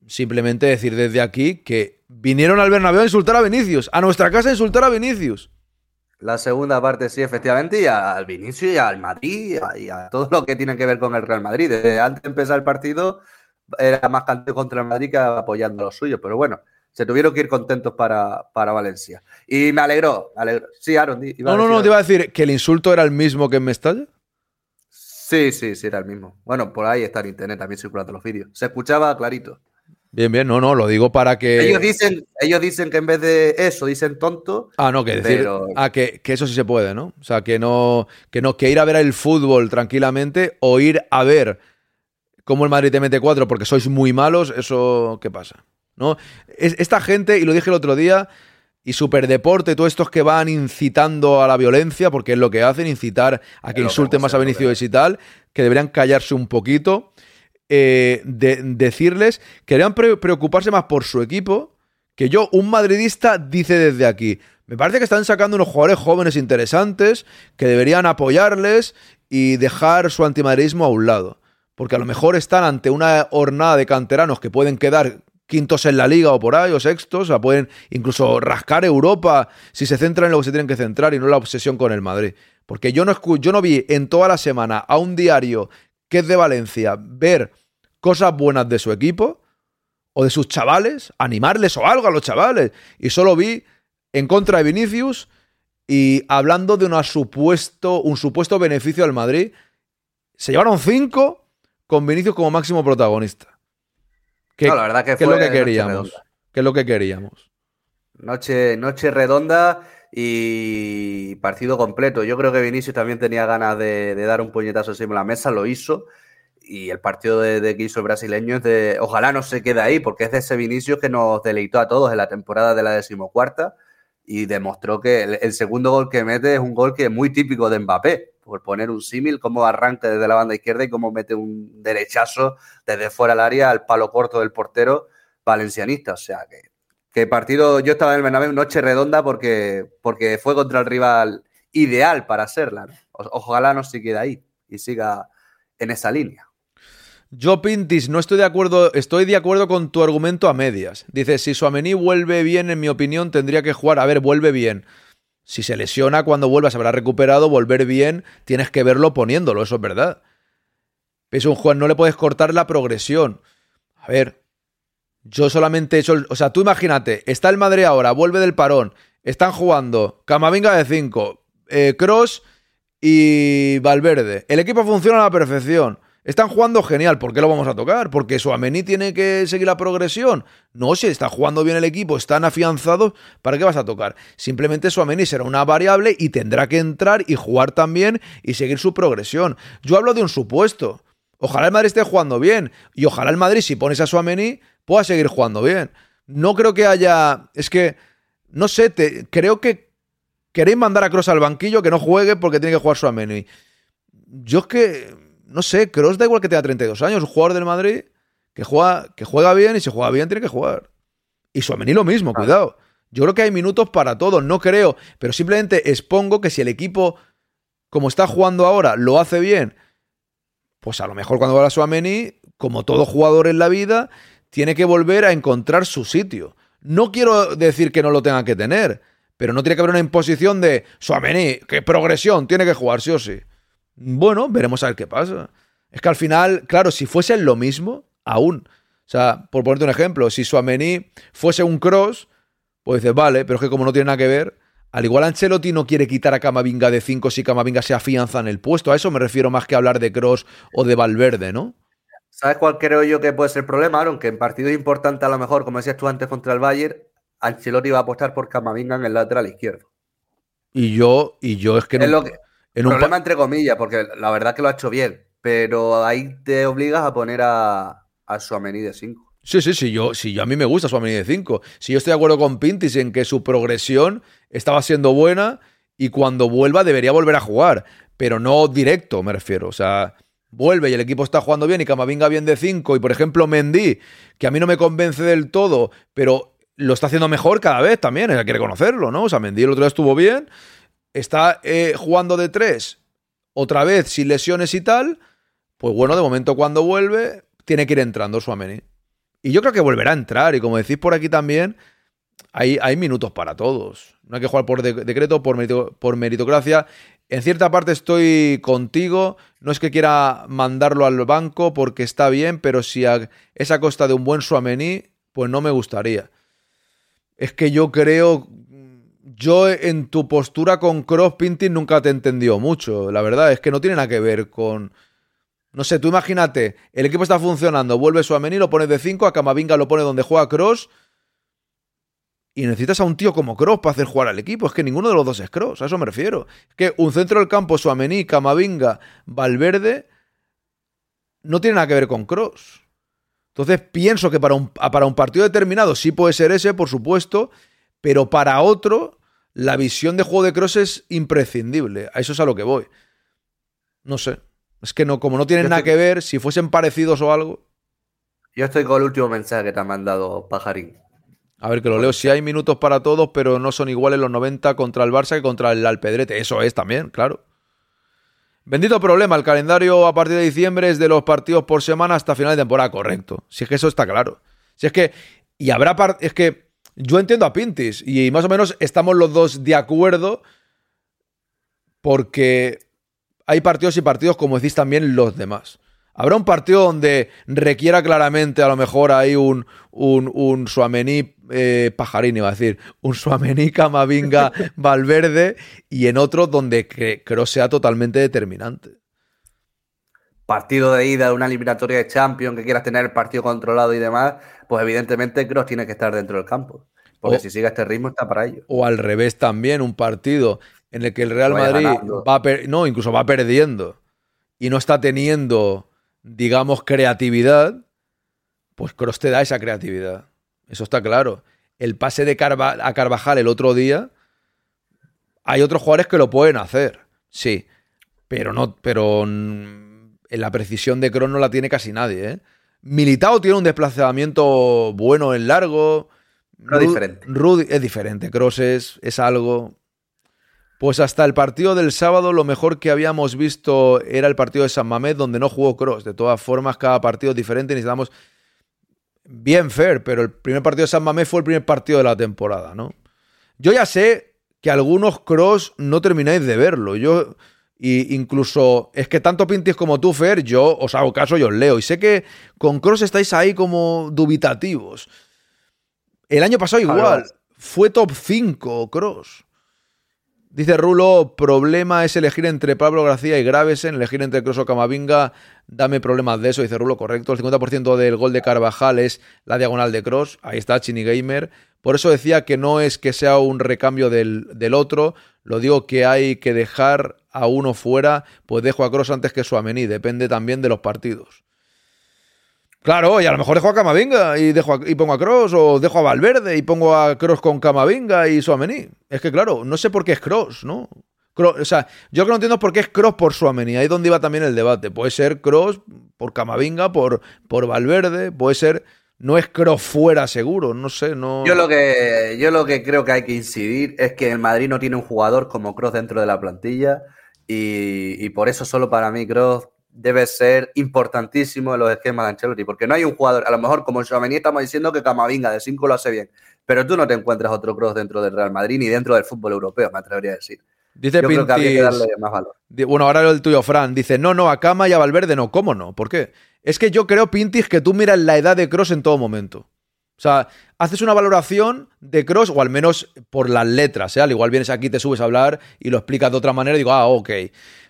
Speaker 2: simplemente decir desde aquí que vinieron al Bernabéu a insultar a Vinicius, a nuestra casa a insultar a Vinicius.
Speaker 11: La segunda parte, sí, efectivamente, y al Vinicius y al Madrid y a, todo lo que tiene que ver con el Real Madrid. Desde antes de empezar el partido era más canteo contra el Madrid que apoyando a los suyos, pero bueno, se tuvieron que ir contentos para, para Valencia. Y me alegró, me alegró. Sí, Aaron, iba
Speaker 2: No, no, no, te iba a decir que el insulto era el mismo que en Mestalla.
Speaker 11: Sí, sí, sí, era el mismo. Bueno, por ahí está en internet también circulando los vídeos. Se escuchaba clarito.
Speaker 2: Bien, bien, no, no, lo digo para que...
Speaker 11: Ellos dicen, ellos dicen que en vez de eso dicen tonto.
Speaker 2: Ah, no, que decir.
Speaker 11: Pero-
Speaker 2: Ah, que, que eso sí se puede, ¿no? O sea, que no. Que no, que ir a ver el fútbol tranquilamente o ir a ver cómo el Madrid te mete cuatro porque sois muy malos, eso ¿qué pasa? ¿No? Es- esta gente, y lo dije el otro día, y Superdeporte, todos estos que van incitando a la violencia, porque es lo que hacen, incitar a que insulten más a Vinicius y tal, que deberían callarse un poquito. Eh, de- decirles que deberían pre- preocuparse más por su equipo que yo, un madridista, dice desde aquí. Me parece que están sacando unos jugadores jóvenes interesantes que deberían apoyarles y dejar su antimadridismo a un lado. Porque a lo mejor están ante una hornada de canteranos que pueden quedar quintos en la liga o por ahí, o sextos, o sea, pueden incluso rascar Europa si se centran en lo que se tienen que centrar y no en la obsesión con el Madrid. Porque yo no, yo no vi en toda la semana a un diario que es de Valencia ver cosas buenas de su equipo o de sus chavales, animarles o algo a los chavales. Y solo vi en contra de Vinicius y hablando de una supuesto, un supuesto beneficio al Madrid. Se llevaron cinco con Vinicius como máximo protagonista. ¿Qué,
Speaker 11: No, la verdad que
Speaker 2: qué es lo que queríamos?
Speaker 11: redonda.
Speaker 2: ¿Qué es lo que queríamos?
Speaker 11: Noche, noche redonda y partido completo. Yo creo que Vinicius también tenía ganas de, de dar un puñetazo encima de la mesa, lo hizo. Y el partido de, de el brasileño es de. Ojalá no se quede ahí, porque es de ese Vinicius que nos deleitó a todos en la temporada de la decimocuarta y demostró que el, el segundo gol que mete es un gol que es muy típico de Mbappé. Por poner un símil, cómo arranca desde la banda izquierda y cómo mete un derechazo desde fuera del área al palo corto del portero valencianista. O sea que que partido, yo estaba en el Bernabéu noche redonda porque, porque fue contra el rival ideal para hacerla. Ojalá no se quede ahí y siga en esa línea.
Speaker 2: Yo, Pintis, no estoy de acuerdo, estoy de acuerdo con tu argumento a medias. Dice, si Suamení vuelve bien, en mi opinión, tendría que jugar. A ver, vuelve bien. Si se lesiona, cuando vuelva se habrá recuperado, volver bien, tienes que verlo poniéndolo, eso es verdad. Es un jugador, no le puedes cortar la progresión. A ver, yo solamente he hecho, o sea, tú imagínate, está el Madrid ahora, vuelve del parón, están jugando Camavinga de 5, Cross y Valverde. El equipo funciona a la perfección. Están jugando genial, ¿por qué lo vamos a tocar? ¿Porque Suamení tiene que seguir la progresión? No, si está jugando bien el equipo, están afianzados, ¿para qué vas a tocar? Simplemente Suamení será una variable y tendrá que entrar y jugar también y seguir su progresión. Yo hablo de un supuesto. Ojalá el Madrid esté jugando bien y ojalá el Madrid, si pones a Suamení, pueda seguir jugando bien. No creo que haya... Es que, no sé, creo que queréis mandar a Cross al banquillo que no juegue porque tiene que jugar Suamení. Yo es que no sé, Cross da igual que tenga 32 años, un jugador del Madrid que juega, que juega bien y si juega bien tiene que jugar. Y Suamení lo mismo, cuidado. Yo creo que hay minutos para todos, no creo, pero simplemente expongo que si el equipo, como está jugando ahora, lo hace bien, pues a lo mejor cuando va a Suamení, como todo jugador en la vida, tiene que volver a encontrar su sitio. No quiero decir que no lo tenga que tener, pero no tiene que haber una imposición de Suamení, que progresión, tiene que jugar sí o sí. Bueno, veremos a ver qué pasa. Es que al final, claro, si fuese lo mismo, aún. O sea, por ponerte un ejemplo, si Suamení fuese un cross, pues dices, vale, pero es que como no tiene nada que ver, al igual Ancelotti no quiere quitar a Camavinga de 5 si Camavinga se afianza en el puesto. A eso me refiero más que hablar de Cross o de Valverde, ¿no?
Speaker 11: ¿Sabes cuál creo yo que puede ser el problema, Aaron? Que en partidos importantes, a lo mejor, como decías tú antes contra el Bayern, Ancelotti va a apostar por Camavinga en el lateral izquierdo.
Speaker 2: Y yo, y yo es que
Speaker 11: no. Lo que, en un problema entre comillas, porque la verdad que lo ha hecho bien, pero ahí te obligas a poner a, a Suamení de 5.
Speaker 2: Sí, sí, sí, yo, sí, yo a mí me gusta Suamení de 5. Si yo estoy de acuerdo con Pintis en que su progresión estaba siendo buena y cuando vuelva debería volver a jugar, pero no directo, me refiero. O sea, vuelve y el equipo está jugando bien y Camavinga bien de 5 y por ejemplo Mendy, que a mí no me convence del todo, pero lo está haciendo mejor cada vez también, hay que reconocerlo, ¿no? O sea, Mendy el otro día estuvo bien está eh, jugando de tres otra vez sin lesiones y tal, pues bueno, de momento cuando vuelve tiene que ir entrando Suameni. Y yo creo que volverá a entrar y como decís por aquí también, hay, hay minutos para todos. No hay que jugar por decreto, por, por meritocracia. En cierta parte estoy contigo. No es que quiera mandarlo al banco porque está bien, pero si es a costa de un buen Suamení, pues no me gustaría. Es que yo creo, yo en tu postura con Cross Pinting nunca te he entendido mucho. La verdad es que no tiene nada que ver con. No sé, tú imagínate, el equipo está funcionando, vuelve Suamení, lo pones de 5, a Camavinga lo pone donde juega Cross. Y necesitas a un tío como Cross para hacer jugar al equipo. Es que ninguno de los dos es Cross, a eso me refiero. Es que un centro del campo, Suamení, Camavinga, Valverde, no tiene nada que ver con Cross. Entonces pienso que para un, para un partido determinado sí puede ser ese, por supuesto, pero para otro, la visión de juego de Cross es imprescindible. A eso es a lo que voy. No sé. Es que no, como no tienen nada que ver, si fuesen parecidos o algo.
Speaker 11: Yo estoy con el último mensaje que te ha mandado Pajarín.
Speaker 2: A ver, que lo leo. Si hay minutos para todos, pero no son iguales los 90 contra el Barça que contra el Alpedrete. Eso es también, claro. Bendito problema, el calendario a partir de diciembre es de los partidos por semana hasta final de temporada, correcto. Si es que eso está claro. Si es que. Y habrá. Es que yo entiendo a Pintis y más o menos estamos los dos de acuerdo porque hay partidos y partidos, como decís también los demás. Habrá un partido donde requiera claramente a lo mejor hay un, un, un Suamení eh, Pajarín, iba a decir, un Suamení Camavinga Valverde y en otro donde creo sea totalmente determinante.
Speaker 11: Partido de ida de una eliminatoria de Champions, que quieras tener el partido controlado y demás, pues evidentemente Cross tiene que estar dentro del campo. Porque si sigue este ritmo está para ello.
Speaker 2: O al revés también, un partido en el que el Real Madrid va no, incluso va perdiendo y no está teniendo, digamos, creatividad, pues Cross te da esa creatividad. Eso está claro. El pase de a Carvajal el otro día, hay otros jugadores que lo pueden hacer, sí, pero no, pero la precisión de Cross no la tiene casi nadie, ¿eh? Militao tiene un desplazamiento bueno en largo.
Speaker 11: No diferente.
Speaker 2: Rudy es diferente. Cross es, algo. Pues hasta el partido del sábado lo mejor que habíamos visto era el partido de San Mamés donde no jugó Cross. De todas formas, cada partido es diferente. Necesitamos bien fair, pero el primer partido de San Mamés fue el primer partido de la temporada, ¿no? Yo ya sé que algunos Cross no termináis de verlo. Yo y incluso es que tanto Pintis como tú, Fer, yo os hago caso y os leo. Y sé que con Cross estáis ahí como dubitativos. El año pasado igual. Fue top 5 Cross. Dice Rulo, problema es elegir entre Pablo García y Gravesen, elegir entre Cross o Camavinga, dame problemas de eso, dice Rulo, correcto. El 50% del gol de Carvajal es la diagonal de Cross, ahí está Chini Gamer. Por eso decía que no es que sea un recambio del, del otro, lo digo que hay que dejar a uno fuera, pues dejo a Cross antes que Suamení, depende también de los partidos. Claro, y a lo mejor dejo a Camavinga y, dejo a- y pongo a Cross, o dejo a Valverde y pongo a Cross con Camavinga y Suamení. Es que claro, no sé por qué es Cross, ¿no? Kroos- o sea, yo que no entiendo por qué es Cross por Suamení. Ahí es donde iba también el debate. Puede ser Cross por Camavinga, por, por Valverde, puede ser. No es Cross fuera seguro, no sé, no.
Speaker 11: Yo lo que yo lo que creo que hay que incidir es que el Madrid no tiene un jugador como Cross dentro de la plantilla y, y por eso solo para mí Cross debe ser importantísimo en los esquemas de Ancelotti, porque no hay un jugador, a lo mejor como en Suamení estamos diciendo que Camavinga de 5 lo hace bien, pero tú no te encuentras otro Cross dentro del Real Madrid ni dentro del fútbol europeo, me atrevería a decir.
Speaker 2: Dice
Speaker 11: Yo creo que habría que
Speaker 2: Pintis-
Speaker 11: darle más valor.
Speaker 2: Di- Bueno, ahora el tuyo, Fran. Dice, no, no, a Cama y a Valverde no. ¿Cómo no? ¿Por qué? Es que yo creo, Pintis, que tú miras la edad de Cross en todo momento. O sea, haces una valoración de Cross, o al menos por las letras, ¿eh? Al igual vienes aquí, te subes a hablar y lo explicas de otra manera y digo, ah, ok.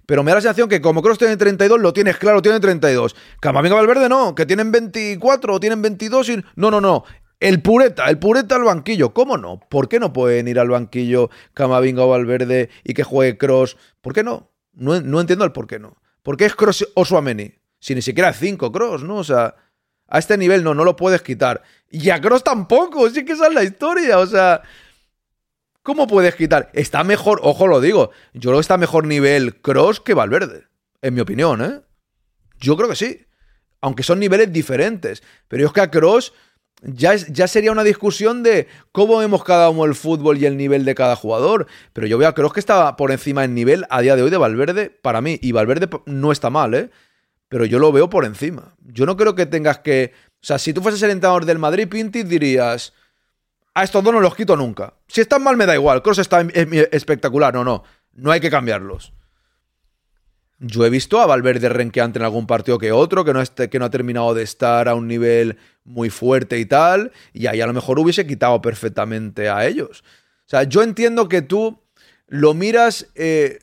Speaker 2: Pero me da la sensación que como Cross tiene 32, lo tienes claro, tiene 32. Camavinga Valverde no, que tienen 24 o tienen 22 y... No, no, no. El pureta, el pureta al banquillo. ¿Cómo no? ¿Por qué no pueden ir al banquillo Camavinga o Valverde y que juegue Cross? ¿Por qué no? No, no entiendo el por qué no. ¿Por qué es Cross o Suameni? Si ni siquiera es 5 Cross, ¿no? O sea, a este nivel no, no lo puedes quitar. Y a Cross tampoco, sí que esa es la historia. O sea, ¿cómo puedes quitar? Está mejor, ojo lo digo, yo creo que está mejor nivel Cross que Valverde. En mi opinión, ¿eh? Yo creo que sí. Aunque son niveles diferentes. Pero es que a Cross ya, es- ya sería una discusión de cómo vemos cada uno el fútbol y el nivel de cada jugador. Pero yo veo a Kroos que está por encima en nivel a día de hoy de Valverde para mí. Y Valverde no está mal, ¿eh? Pero yo lo veo por encima. Yo no creo que tengas que. O sea, si tú fueses el entrenador del Madrid, Pinti, dirías. A estos dos no los quito nunca. Si están mal, me da igual. Cross está es- es espectacular. No, no. No hay que cambiarlos. Yo he visto a Valverde renqueante en algún partido que otro, que no, esté- que no ha terminado de estar a un nivel muy fuerte y tal, y ahí a lo mejor hubiese quitado perfectamente a ellos. O sea, yo entiendo que tú lo miras, eh,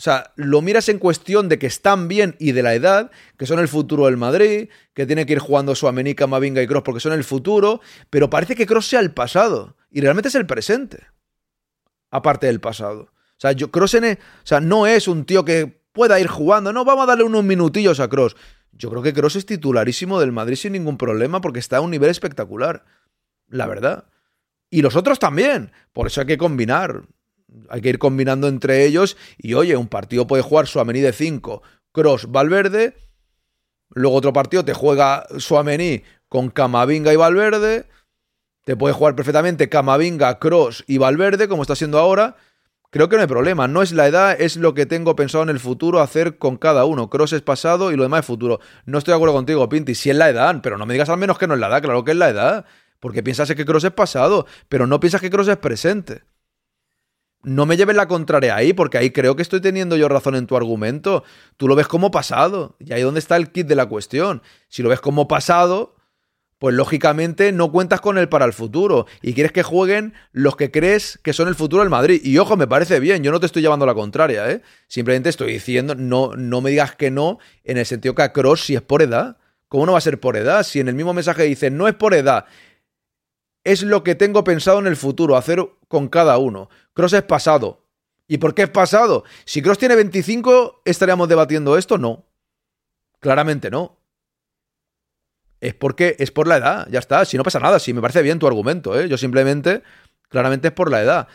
Speaker 2: o sea, lo miras en cuestión de que están bien y de la edad, que son el futuro del Madrid, que tiene que ir jugando Suamení, Camavinga y Cross porque son el futuro, pero parece que Cross sea el pasado, y realmente es el presente, aparte del pasado. O sea, yo, Kroos en e- o sea, no es un tío que pueda ir jugando. No, vamos a darle unos minutillos a Cross. Yo creo que Cross es titularísimo del Madrid sin ningún problema porque está a un nivel espectacular. La verdad. Y los otros también. Por eso hay que combinar. Hay que ir combinando entre ellos. Y oye, un partido puede jugar Suamení de 5, Cross, Valverde. Luego otro partido te juega Suamení con Camavinga y Valverde. Te puede jugar perfectamente Camavinga, Cross y Valverde, como está siendo ahora. Creo que no hay problema. No es la edad, es lo que tengo pensado en el futuro hacer con cada uno. Cross es pasado y lo demás es futuro. No estoy de acuerdo contigo, Pinti. Sí es la edad, pero no me digas al menos que no es la edad. Claro que es la edad. Porque piensas que Cross es pasado, pero no piensas que Cross es presente. No me lleves la contraria ahí, porque ahí creo que estoy teniendo yo razón en tu argumento. Tú lo ves como pasado. Y ahí donde está el kit de la cuestión. Si lo ves como pasado, pues lógicamente no cuentas con él para el futuro y quieres que jueguen los que crees que son el futuro del Madrid. Y ojo, me parece bien, yo no te estoy llevando la contraria, ¿eh? Simplemente estoy diciendo, no, no me digas que no en el sentido que a Cross si es por edad. ¿Cómo no va a ser por edad? Si en el mismo mensaje dice, no es por edad, es lo que tengo pensado en el futuro, hacer con cada uno. Cross es pasado. ¿Y por qué es pasado? Si Cross tiene 25, ¿estaríamos debatiendo esto? No. Claramente no. Es porque es por la edad, ya está. Si no pasa nada, si me parece bien tu argumento, ¿eh? Yo simplemente, claramente es por la edad.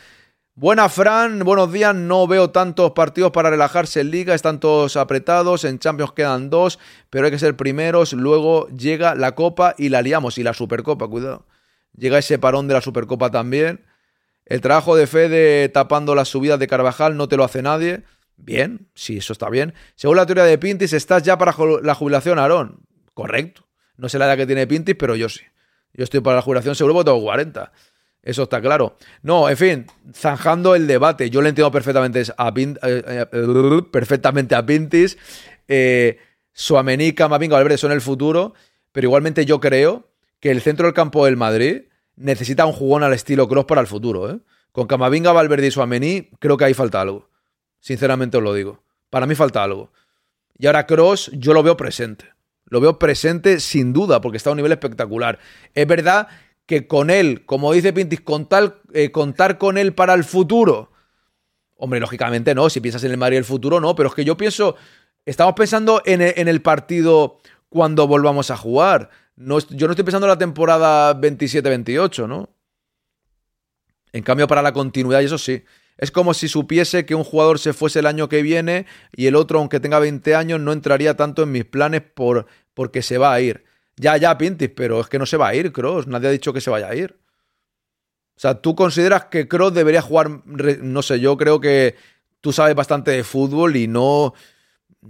Speaker 2: Buena, Fran, buenos días. No veo tantos partidos para relajarse en Liga, están todos apretados. En Champions quedan dos, pero hay que ser primeros. Luego llega la Copa y la liamos. Y la Supercopa, cuidado. Llega ese parón de la Supercopa también. El trabajo de Fede tapando las subidas de Carvajal no te lo hace nadie. Bien, sí, eso está bien. Según la teoría de Pintis, estás ya para la jubilación, Aarón. Correcto. No sé la edad que tiene Pintis, pero yo sí. Yo estoy para la jubilación seguro porque tengo 40. Eso está claro. No, en fin, zanjando el debate. Yo le entiendo perfectamente a, eh, eh, perfectamente a Pintis. Eh, Suamení, Camavinga, Valverde son el futuro. Pero igualmente yo creo que el centro del campo del Madrid necesita un jugón al estilo Cross para el futuro. ¿eh? Con Camavinga, Valverde y Suamení, creo que ahí falta algo. Sinceramente os lo digo. Para mí falta algo. Y ahora Cross, yo lo veo presente. Lo veo presente sin duda, porque está a un nivel espectacular. Es verdad que con él, como dice Pintis, contar, eh, contar con él para el futuro. Hombre, lógicamente no, si piensas en el Madrid el futuro, no, pero es que yo pienso, estamos pensando en el partido cuando volvamos a jugar. No, yo no estoy pensando en la temporada 27-28, ¿no? En cambio, para la continuidad, y eso sí. Es como si supiese que un jugador se fuese el año que viene y el otro, aunque tenga 20 años, no entraría tanto en mis planes por, porque se va a ir. Ya, ya, Pintis, pero es que no se va a ir, Cross. Nadie ha dicho que se vaya a ir. O sea, tú consideras que Cross debería jugar. No sé, yo creo que tú sabes bastante de fútbol y no.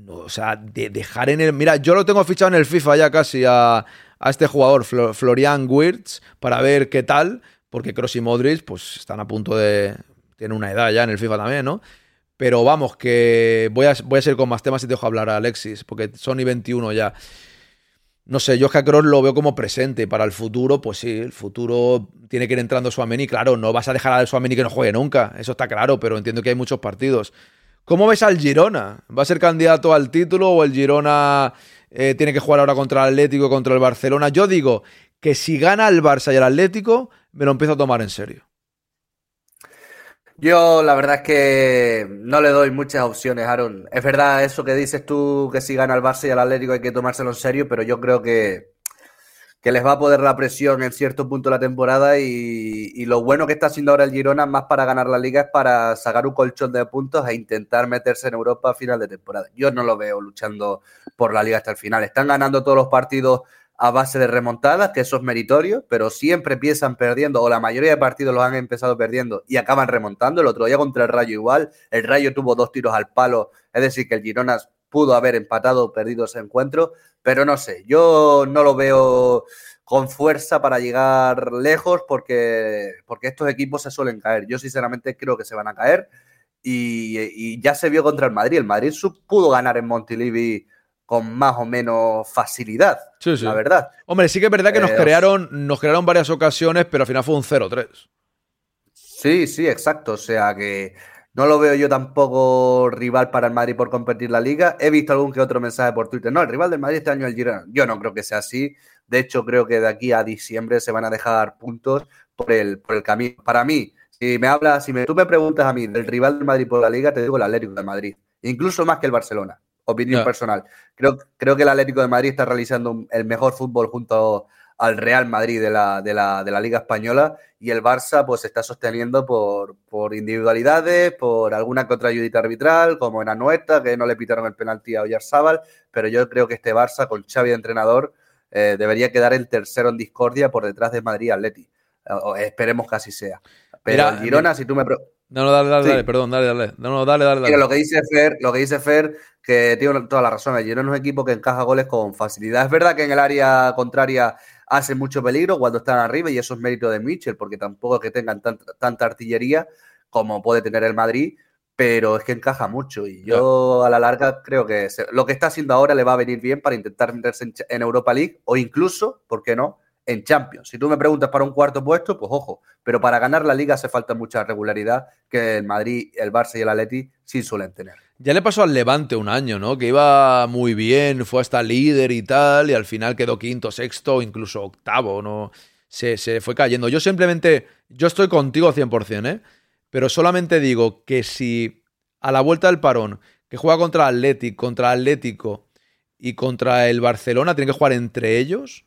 Speaker 2: o sea, de dejar en el. Mira, yo lo tengo fichado en el FIFA ya casi a, a este jugador, Florian Wirtz, para ver qué tal. Porque Cross y Modric, pues están a punto de tiene una edad ya en el FIFA también, ¿no? Pero vamos, que voy a, voy a ser con más temas y te dejo hablar a Alexis, porque Sony 21 ya. No sé, yo es que a lo veo como presente. Para el futuro, pues sí, el futuro tiene que ir entrando Suameni. Claro, no vas a dejar a Suameni que no juegue nunca, eso está claro, pero entiendo que hay muchos partidos. ¿Cómo ves al Girona? ¿Va a ser candidato al título o el Girona eh, tiene que jugar ahora contra el Atlético, contra el Barcelona? Yo digo que si gana el Barça y el Atlético, me lo empiezo a tomar en serio.
Speaker 11: Yo la verdad es que no le doy muchas opciones, Aaron. Es verdad eso que dices tú, que si gana el Barça y el Atlético hay que tomárselo en serio, pero yo creo que, que les va a poder la presión en cierto punto de la temporada y, lo bueno que está haciendo ahora el Girona, más para ganar la liga, es para sacar un colchón de puntos e intentar meterse en Europa a final de temporada. Yo no lo veo luchando por la liga hasta el final. Están ganando todos los partidos a base de remontadas, que eso es meritorio, pero siempre empiezan perdiendo, o la mayoría de partidos los han empezado perdiendo y acaban remontando. El otro día contra el Rayo igual, el Rayo tuvo dos tiros al palo, es decir, que el Girona pudo haber empatado o perdido ese encuentro, pero no sé, yo no lo veo con fuerza para llegar lejos porque, porque estos equipos se suelen caer. Yo sinceramente creo que se van a caer y, y ya se vio contra el Madrid. El Madrid pudo ganar en Montilivi con más o menos facilidad, sí, sí. la verdad.
Speaker 2: Hombre, sí que es verdad que nos, eh, crearon, nos crearon varias ocasiones, pero al final fue un 0-3.
Speaker 11: Sí, sí, exacto. O sea que no lo veo yo tampoco rival para el Madrid por competir la liga. He visto algún que otro mensaje por Twitter. No, el rival del Madrid este año es el Girona. Yo no creo que sea así. De hecho, creo que de aquí a diciembre se van a dejar puntos por el, por el camino. Para mí, si me hablas, si me, tú me preguntas a mí del rival del Madrid por la liga, te digo el Atlético de Madrid. Incluso más que el Barcelona opinión personal. Creo, creo que el Atlético de Madrid está realizando el mejor fútbol junto al Real Madrid de la, de la, de la Liga Española y el Barça pues se está sosteniendo por, por individualidades, por alguna que otra ayudita arbitral, como en Anueta, que no le pitaron el penalti a Oyarzábal, pero yo creo que este Barça con Xavi de entrenador eh, debería quedar el tercero en discordia por detrás de Madrid y Atleti. esperemos que así sea. Pero Girona, si tú me...
Speaker 2: No, no, dale, dale, dale, perdón, dale, dale. No, no, dale, dale, dale.
Speaker 11: lo que dice Fer, lo que dice Fer, que tiene toda la razón. El Girona es un equipo que encaja goles con facilidad. Es verdad que en el área contraria hace mucho peligro cuando están arriba y eso es mérito de Mitchell, porque tampoco es que tengan tanta, artillería como puede tener el Madrid, pero es que encaja mucho y yo a la larga creo que lo que está haciendo ahora le va a venir bien para intentar meterse en Europa League o incluso, ¿por qué no?, en Champions. Si tú me preguntas para un cuarto puesto, pues ojo, pero para ganar la liga hace falta mucha regularidad que el Madrid, el Barça y el Atleti sí suelen tener.
Speaker 2: Ya le pasó al Levante un año, ¿no? Que iba muy bien, fue hasta líder y tal, y al final quedó quinto, sexto, incluso octavo, ¿no? Se, se fue cayendo. Yo simplemente, yo estoy contigo 100%, ¿eh? Pero solamente digo que si a la vuelta del parón, que juega contra Atlético, contra Atlético y contra el Barcelona, tienen que jugar entre ellos,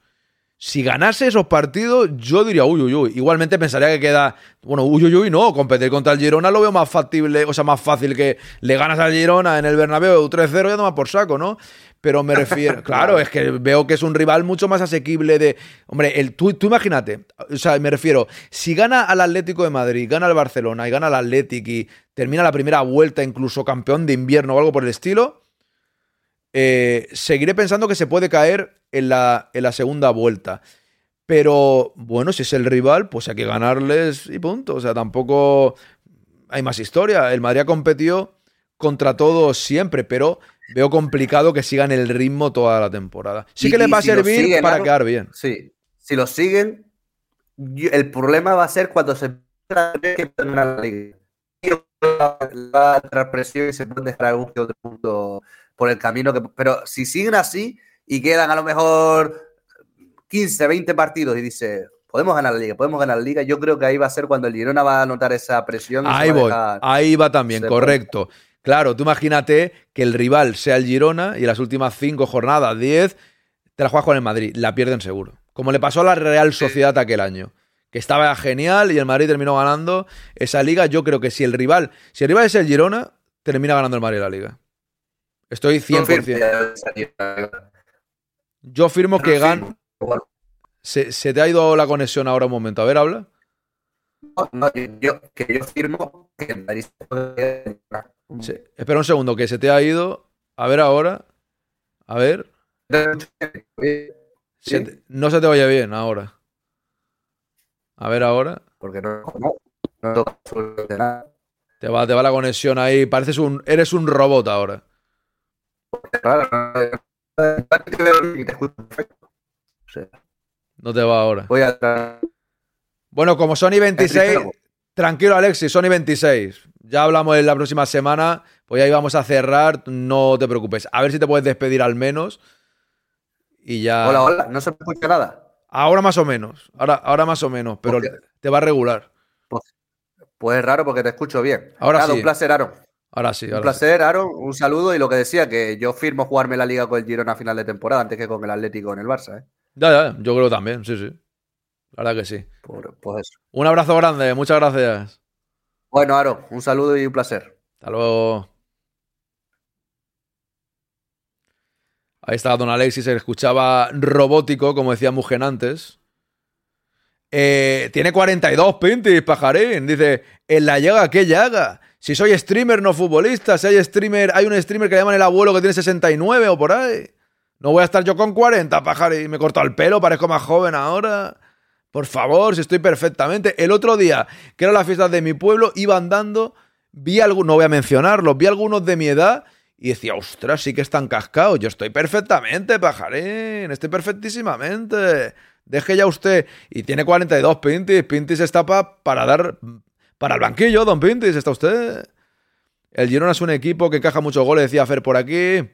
Speaker 2: si ganase esos partidos, yo diría, uy, uy, uy. Igualmente pensaría que queda, bueno, uy, uy, uy, no, competir contra el Girona lo veo más factible, o sea, más fácil que le ganas al Girona en el Bernabéu 3-0 y tomas por saco, ¿no? Pero me refiero, claro, es que veo que es un rival mucho más asequible de, hombre, el, tú, tú imagínate, o sea, me refiero, si gana al Atlético de Madrid, gana al Barcelona y gana al Atlético y termina la primera vuelta incluso campeón de invierno o algo por el estilo, eh, seguiré pensando que se puede caer en la, en la segunda vuelta. Pero bueno, si es el rival, pues hay que ganarles y punto. O sea, tampoco hay más historia. El Madrid ha competido contra todos siempre, pero veo complicado que sigan el ritmo toda la temporada. Sí que les va a servir para quedar bien.
Speaker 11: Sí, si lo siguen, el problema va a ser cuando se que la liga. Va a presión y se pueden dejar algún que otro punto por el camino. Que, pero si siguen así y quedan a lo mejor 15, 20 partidos y dice, podemos ganar la liga, podemos ganar la liga, yo creo que ahí va a ser cuando el Girona va a notar esa presión.
Speaker 2: Ahí
Speaker 11: va a
Speaker 2: voy,
Speaker 11: dejar-
Speaker 2: ahí va también, correcto. Claro, tú imagínate que el rival sea el Girona y en las últimas cinco jornadas, 10, te la juegas con el Madrid, la pierden seguro. Como le pasó a la Real Sociedad aquel año, que estaba genial y el Madrid terminó ganando esa liga. Yo creo que si el rival, si el rival es el Girona, termina ganando el Madrid la liga. Estoy 100%. Yo firmo que gan se, se te ha ido la conexión ahora un momento. A ver, habla.
Speaker 11: No, yo, que yo firmo que el Madrid se puede.
Speaker 2: Sí, Espera un segundo, que se te ha ido. A ver ahora. A ver. Se te- no se te oye bien ahora. A ver ahora.
Speaker 11: Porque no, no, no toca absolutamente nada.
Speaker 2: Te va, te va la conexión ahí. Pareces un. Eres un robot ahora.
Speaker 11: Claro, no, te
Speaker 2: va ahora.
Speaker 11: voy a
Speaker 2: Bueno, como Sony 26.
Speaker 11: Cristiano.
Speaker 2: Tranquilo, Alexis, Sony 26. Ya hablamos en la próxima semana. Pues ahí vamos a cerrar. No te preocupes. A ver si te puedes despedir al menos. Y ya.
Speaker 11: Hola, hola, no se me escucha nada.
Speaker 2: Ahora más o menos. Ahora, ahora más o menos. Pero te va a regular.
Speaker 11: Pues es raro porque te escucho bien.
Speaker 2: Ahora sí.
Speaker 11: un placer, Aaron.
Speaker 2: Ahora sí.
Speaker 11: Un
Speaker 2: ahora sí.
Speaker 11: placer, Aaron. Un saludo y lo que decía, que yo firmo jugarme la liga con el Girona a final de temporada antes que con el Atlético en el Barça. ¿eh?
Speaker 2: Ya, ya. Yo creo también. Sí, sí. La verdad que sí.
Speaker 11: Por- pues eso.
Speaker 2: Un abrazo grande. Muchas gracias.
Speaker 11: Bueno, Aaron, un saludo y un placer.
Speaker 2: Hasta luego. Ahí está Don Alexis, se le escuchaba robótico, como decía Mugen antes. Eh, tiene 42 pintis, pajarín. Dice, en la llaga, ¿qué llaga? Si soy streamer, no futbolista. Si hay streamer, hay un streamer que le llaman el abuelo que tiene 69 o por ahí. No voy a estar yo con 40, pajarín. Me he cortado el pelo, parezco más joven ahora. Por favor, si estoy perfectamente. El otro día, que era la fiesta de mi pueblo, iba andando, vi algunos, no voy a mencionarlos, vi algunos de mi edad y decía, ostras, sí que están cascados. Yo estoy perfectamente, pajarín, estoy perfectísimamente. Deje ya usted. Y tiene 42 Pintis. Pintis está pa- para dar. Para el banquillo, don Pintis, está usted. El Girona es un equipo que encaja muchos goles, decía Fer por aquí.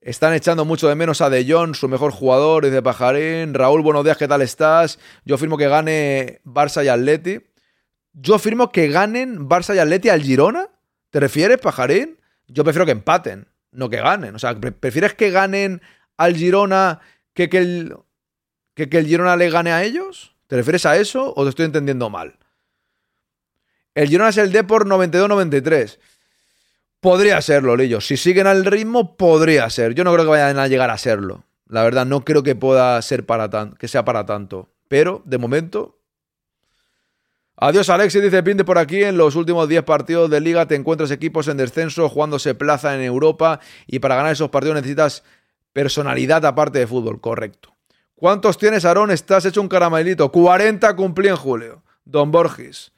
Speaker 2: Están echando mucho de menos a De Jong, su mejor jugador, dice Pajarín. Raúl, buenos días, ¿qué tal estás? Yo firmo que gane Barça y Atleti. Yo firmo que ganen Barça y Atleti al Girona. ¿Te refieres, Pajarín? Yo prefiero que empaten, no que ganen. O sea, pre- ¿prefieres que ganen al Girona que que el, que el Girona le gane a ellos? ¿Te refieres a eso o te estoy entendiendo mal? El Girona es el Depor 92-93. Podría serlo, Lillo. Si siguen al ritmo, podría ser. Yo no creo que vayan a llegar a serlo. La verdad, no creo que pueda ser para tan, que sea para tanto. Pero, de momento. Adiós, Alexis, dice Pinte por aquí. En los últimos 10 partidos de liga te encuentras equipos en descenso, jugándose plaza en Europa. Y para ganar esos partidos necesitas personalidad aparte de fútbol. Correcto. ¿Cuántos tienes, Aarón? Estás hecho un caramelito. 40 cumplí en julio. Don Borges.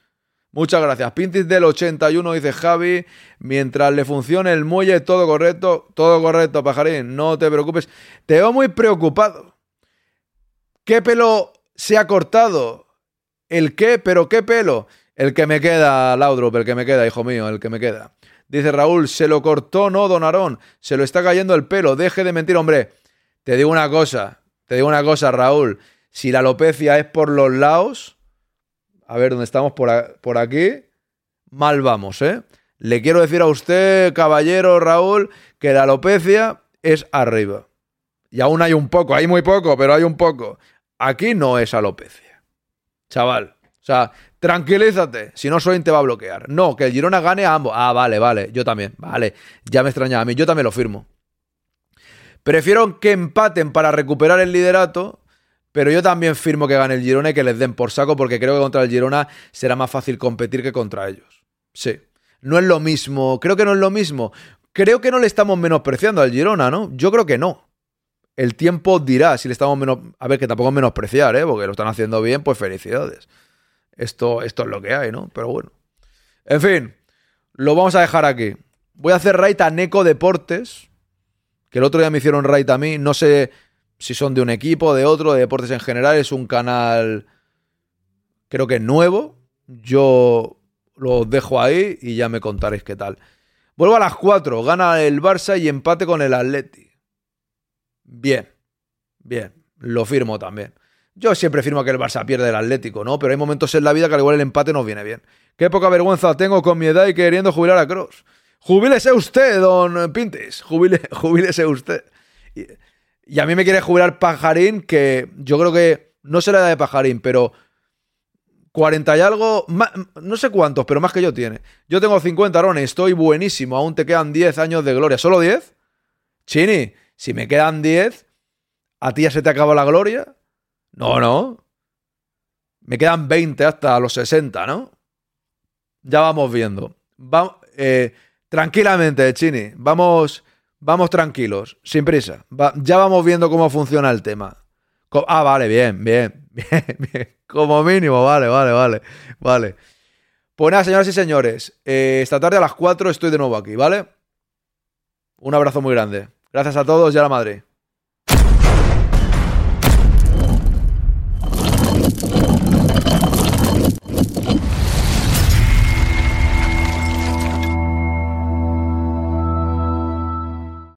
Speaker 2: Muchas gracias. Pintis del 81, dice Javi. Mientras le funcione el muelle, todo correcto. Todo correcto, pajarín. No te preocupes. Te veo muy preocupado. ¿Qué pelo se ha cortado? ¿El qué? ¿Pero qué pelo? El que me queda, Laudrup, el que me queda, hijo mío, el que me queda. Dice Raúl, se lo cortó, no, don Aarón. Se lo está cayendo el pelo. Deje de mentir, hombre. Te digo una cosa. Te digo una cosa, Raúl. Si la alopecia es por los lados, a ver dónde estamos por, por aquí, mal vamos, ¿eh? Le quiero decir a usted, caballero Raúl, que la alopecia es arriba. Y aún hay un poco, hay muy poco, pero hay un poco. Aquí no es alopecia. Chaval. O sea, tranquilízate. Si no, Soin te va a bloquear. No, que el Girona gane a ambos. Ah, vale, vale. Yo también. Vale. Ya me extraña a mí. Yo también lo firmo. Prefiero que empaten para recuperar el liderato, pero yo también firmo que gane el Girona y que les den por saco porque creo que contra el Girona será más fácil competir que contra ellos. Sí. No es lo mismo, creo que no es lo mismo. Creo que no le estamos menospreciando al Girona, ¿no? Yo creo que no. El tiempo dirá si le estamos menos... A ver, que tampoco es menospreciar, ¿eh? Porque lo están haciendo bien, pues felicidades. Esto, esto es lo que hay, ¿no? Pero bueno. En fin, lo vamos a dejar aquí. Voy a hacer raid a Neco Deportes, que el otro día me hicieron raid a mí. No sé si son de un equipo, de otro, de deportes en general. Es un canal, creo que nuevo. Yo lo dejo ahí y ya me contaréis qué tal. Vuelvo a las 4. Gana el Barça y empate con el Atleti. Bien. Bien. Lo firmo también. Yo siempre firmo que el Barça pierde el Atlético, ¿no? Pero hay momentos en la vida que al igual el empate nos viene bien. Qué poca vergüenza tengo con mi edad y queriendo jubilar a Cross. Jubílese usted, don Pintes. Jubile, jubílese usted. Y, a mí me quiere jubilar Pajarín, que yo creo que no será la edad de Pajarín, pero 40 y algo, no sé cuántos, pero más que yo tiene. Yo tengo 50, Arone, estoy buenísimo, aún te quedan 10 años de gloria. ¿Solo 10? Chini, si me quedan 10, ¿a ti ya se te acaba la gloria? No, no. Me quedan 20 hasta los 60, ¿no? Ya vamos viendo. Eh, tranquilamente, Chini. Vamos, vamos tranquilos, sin prisa. Ya vamos viendo cómo funciona el tema. Ah, vale, bien, bien, bien, bien. Como mínimo, vale, vale, vale, vale. Pues nada, señoras y señores, eh, esta tarde a las 4 estoy de nuevo aquí, ¿vale? Un abrazo muy grande. Gracias a todos y a la madre.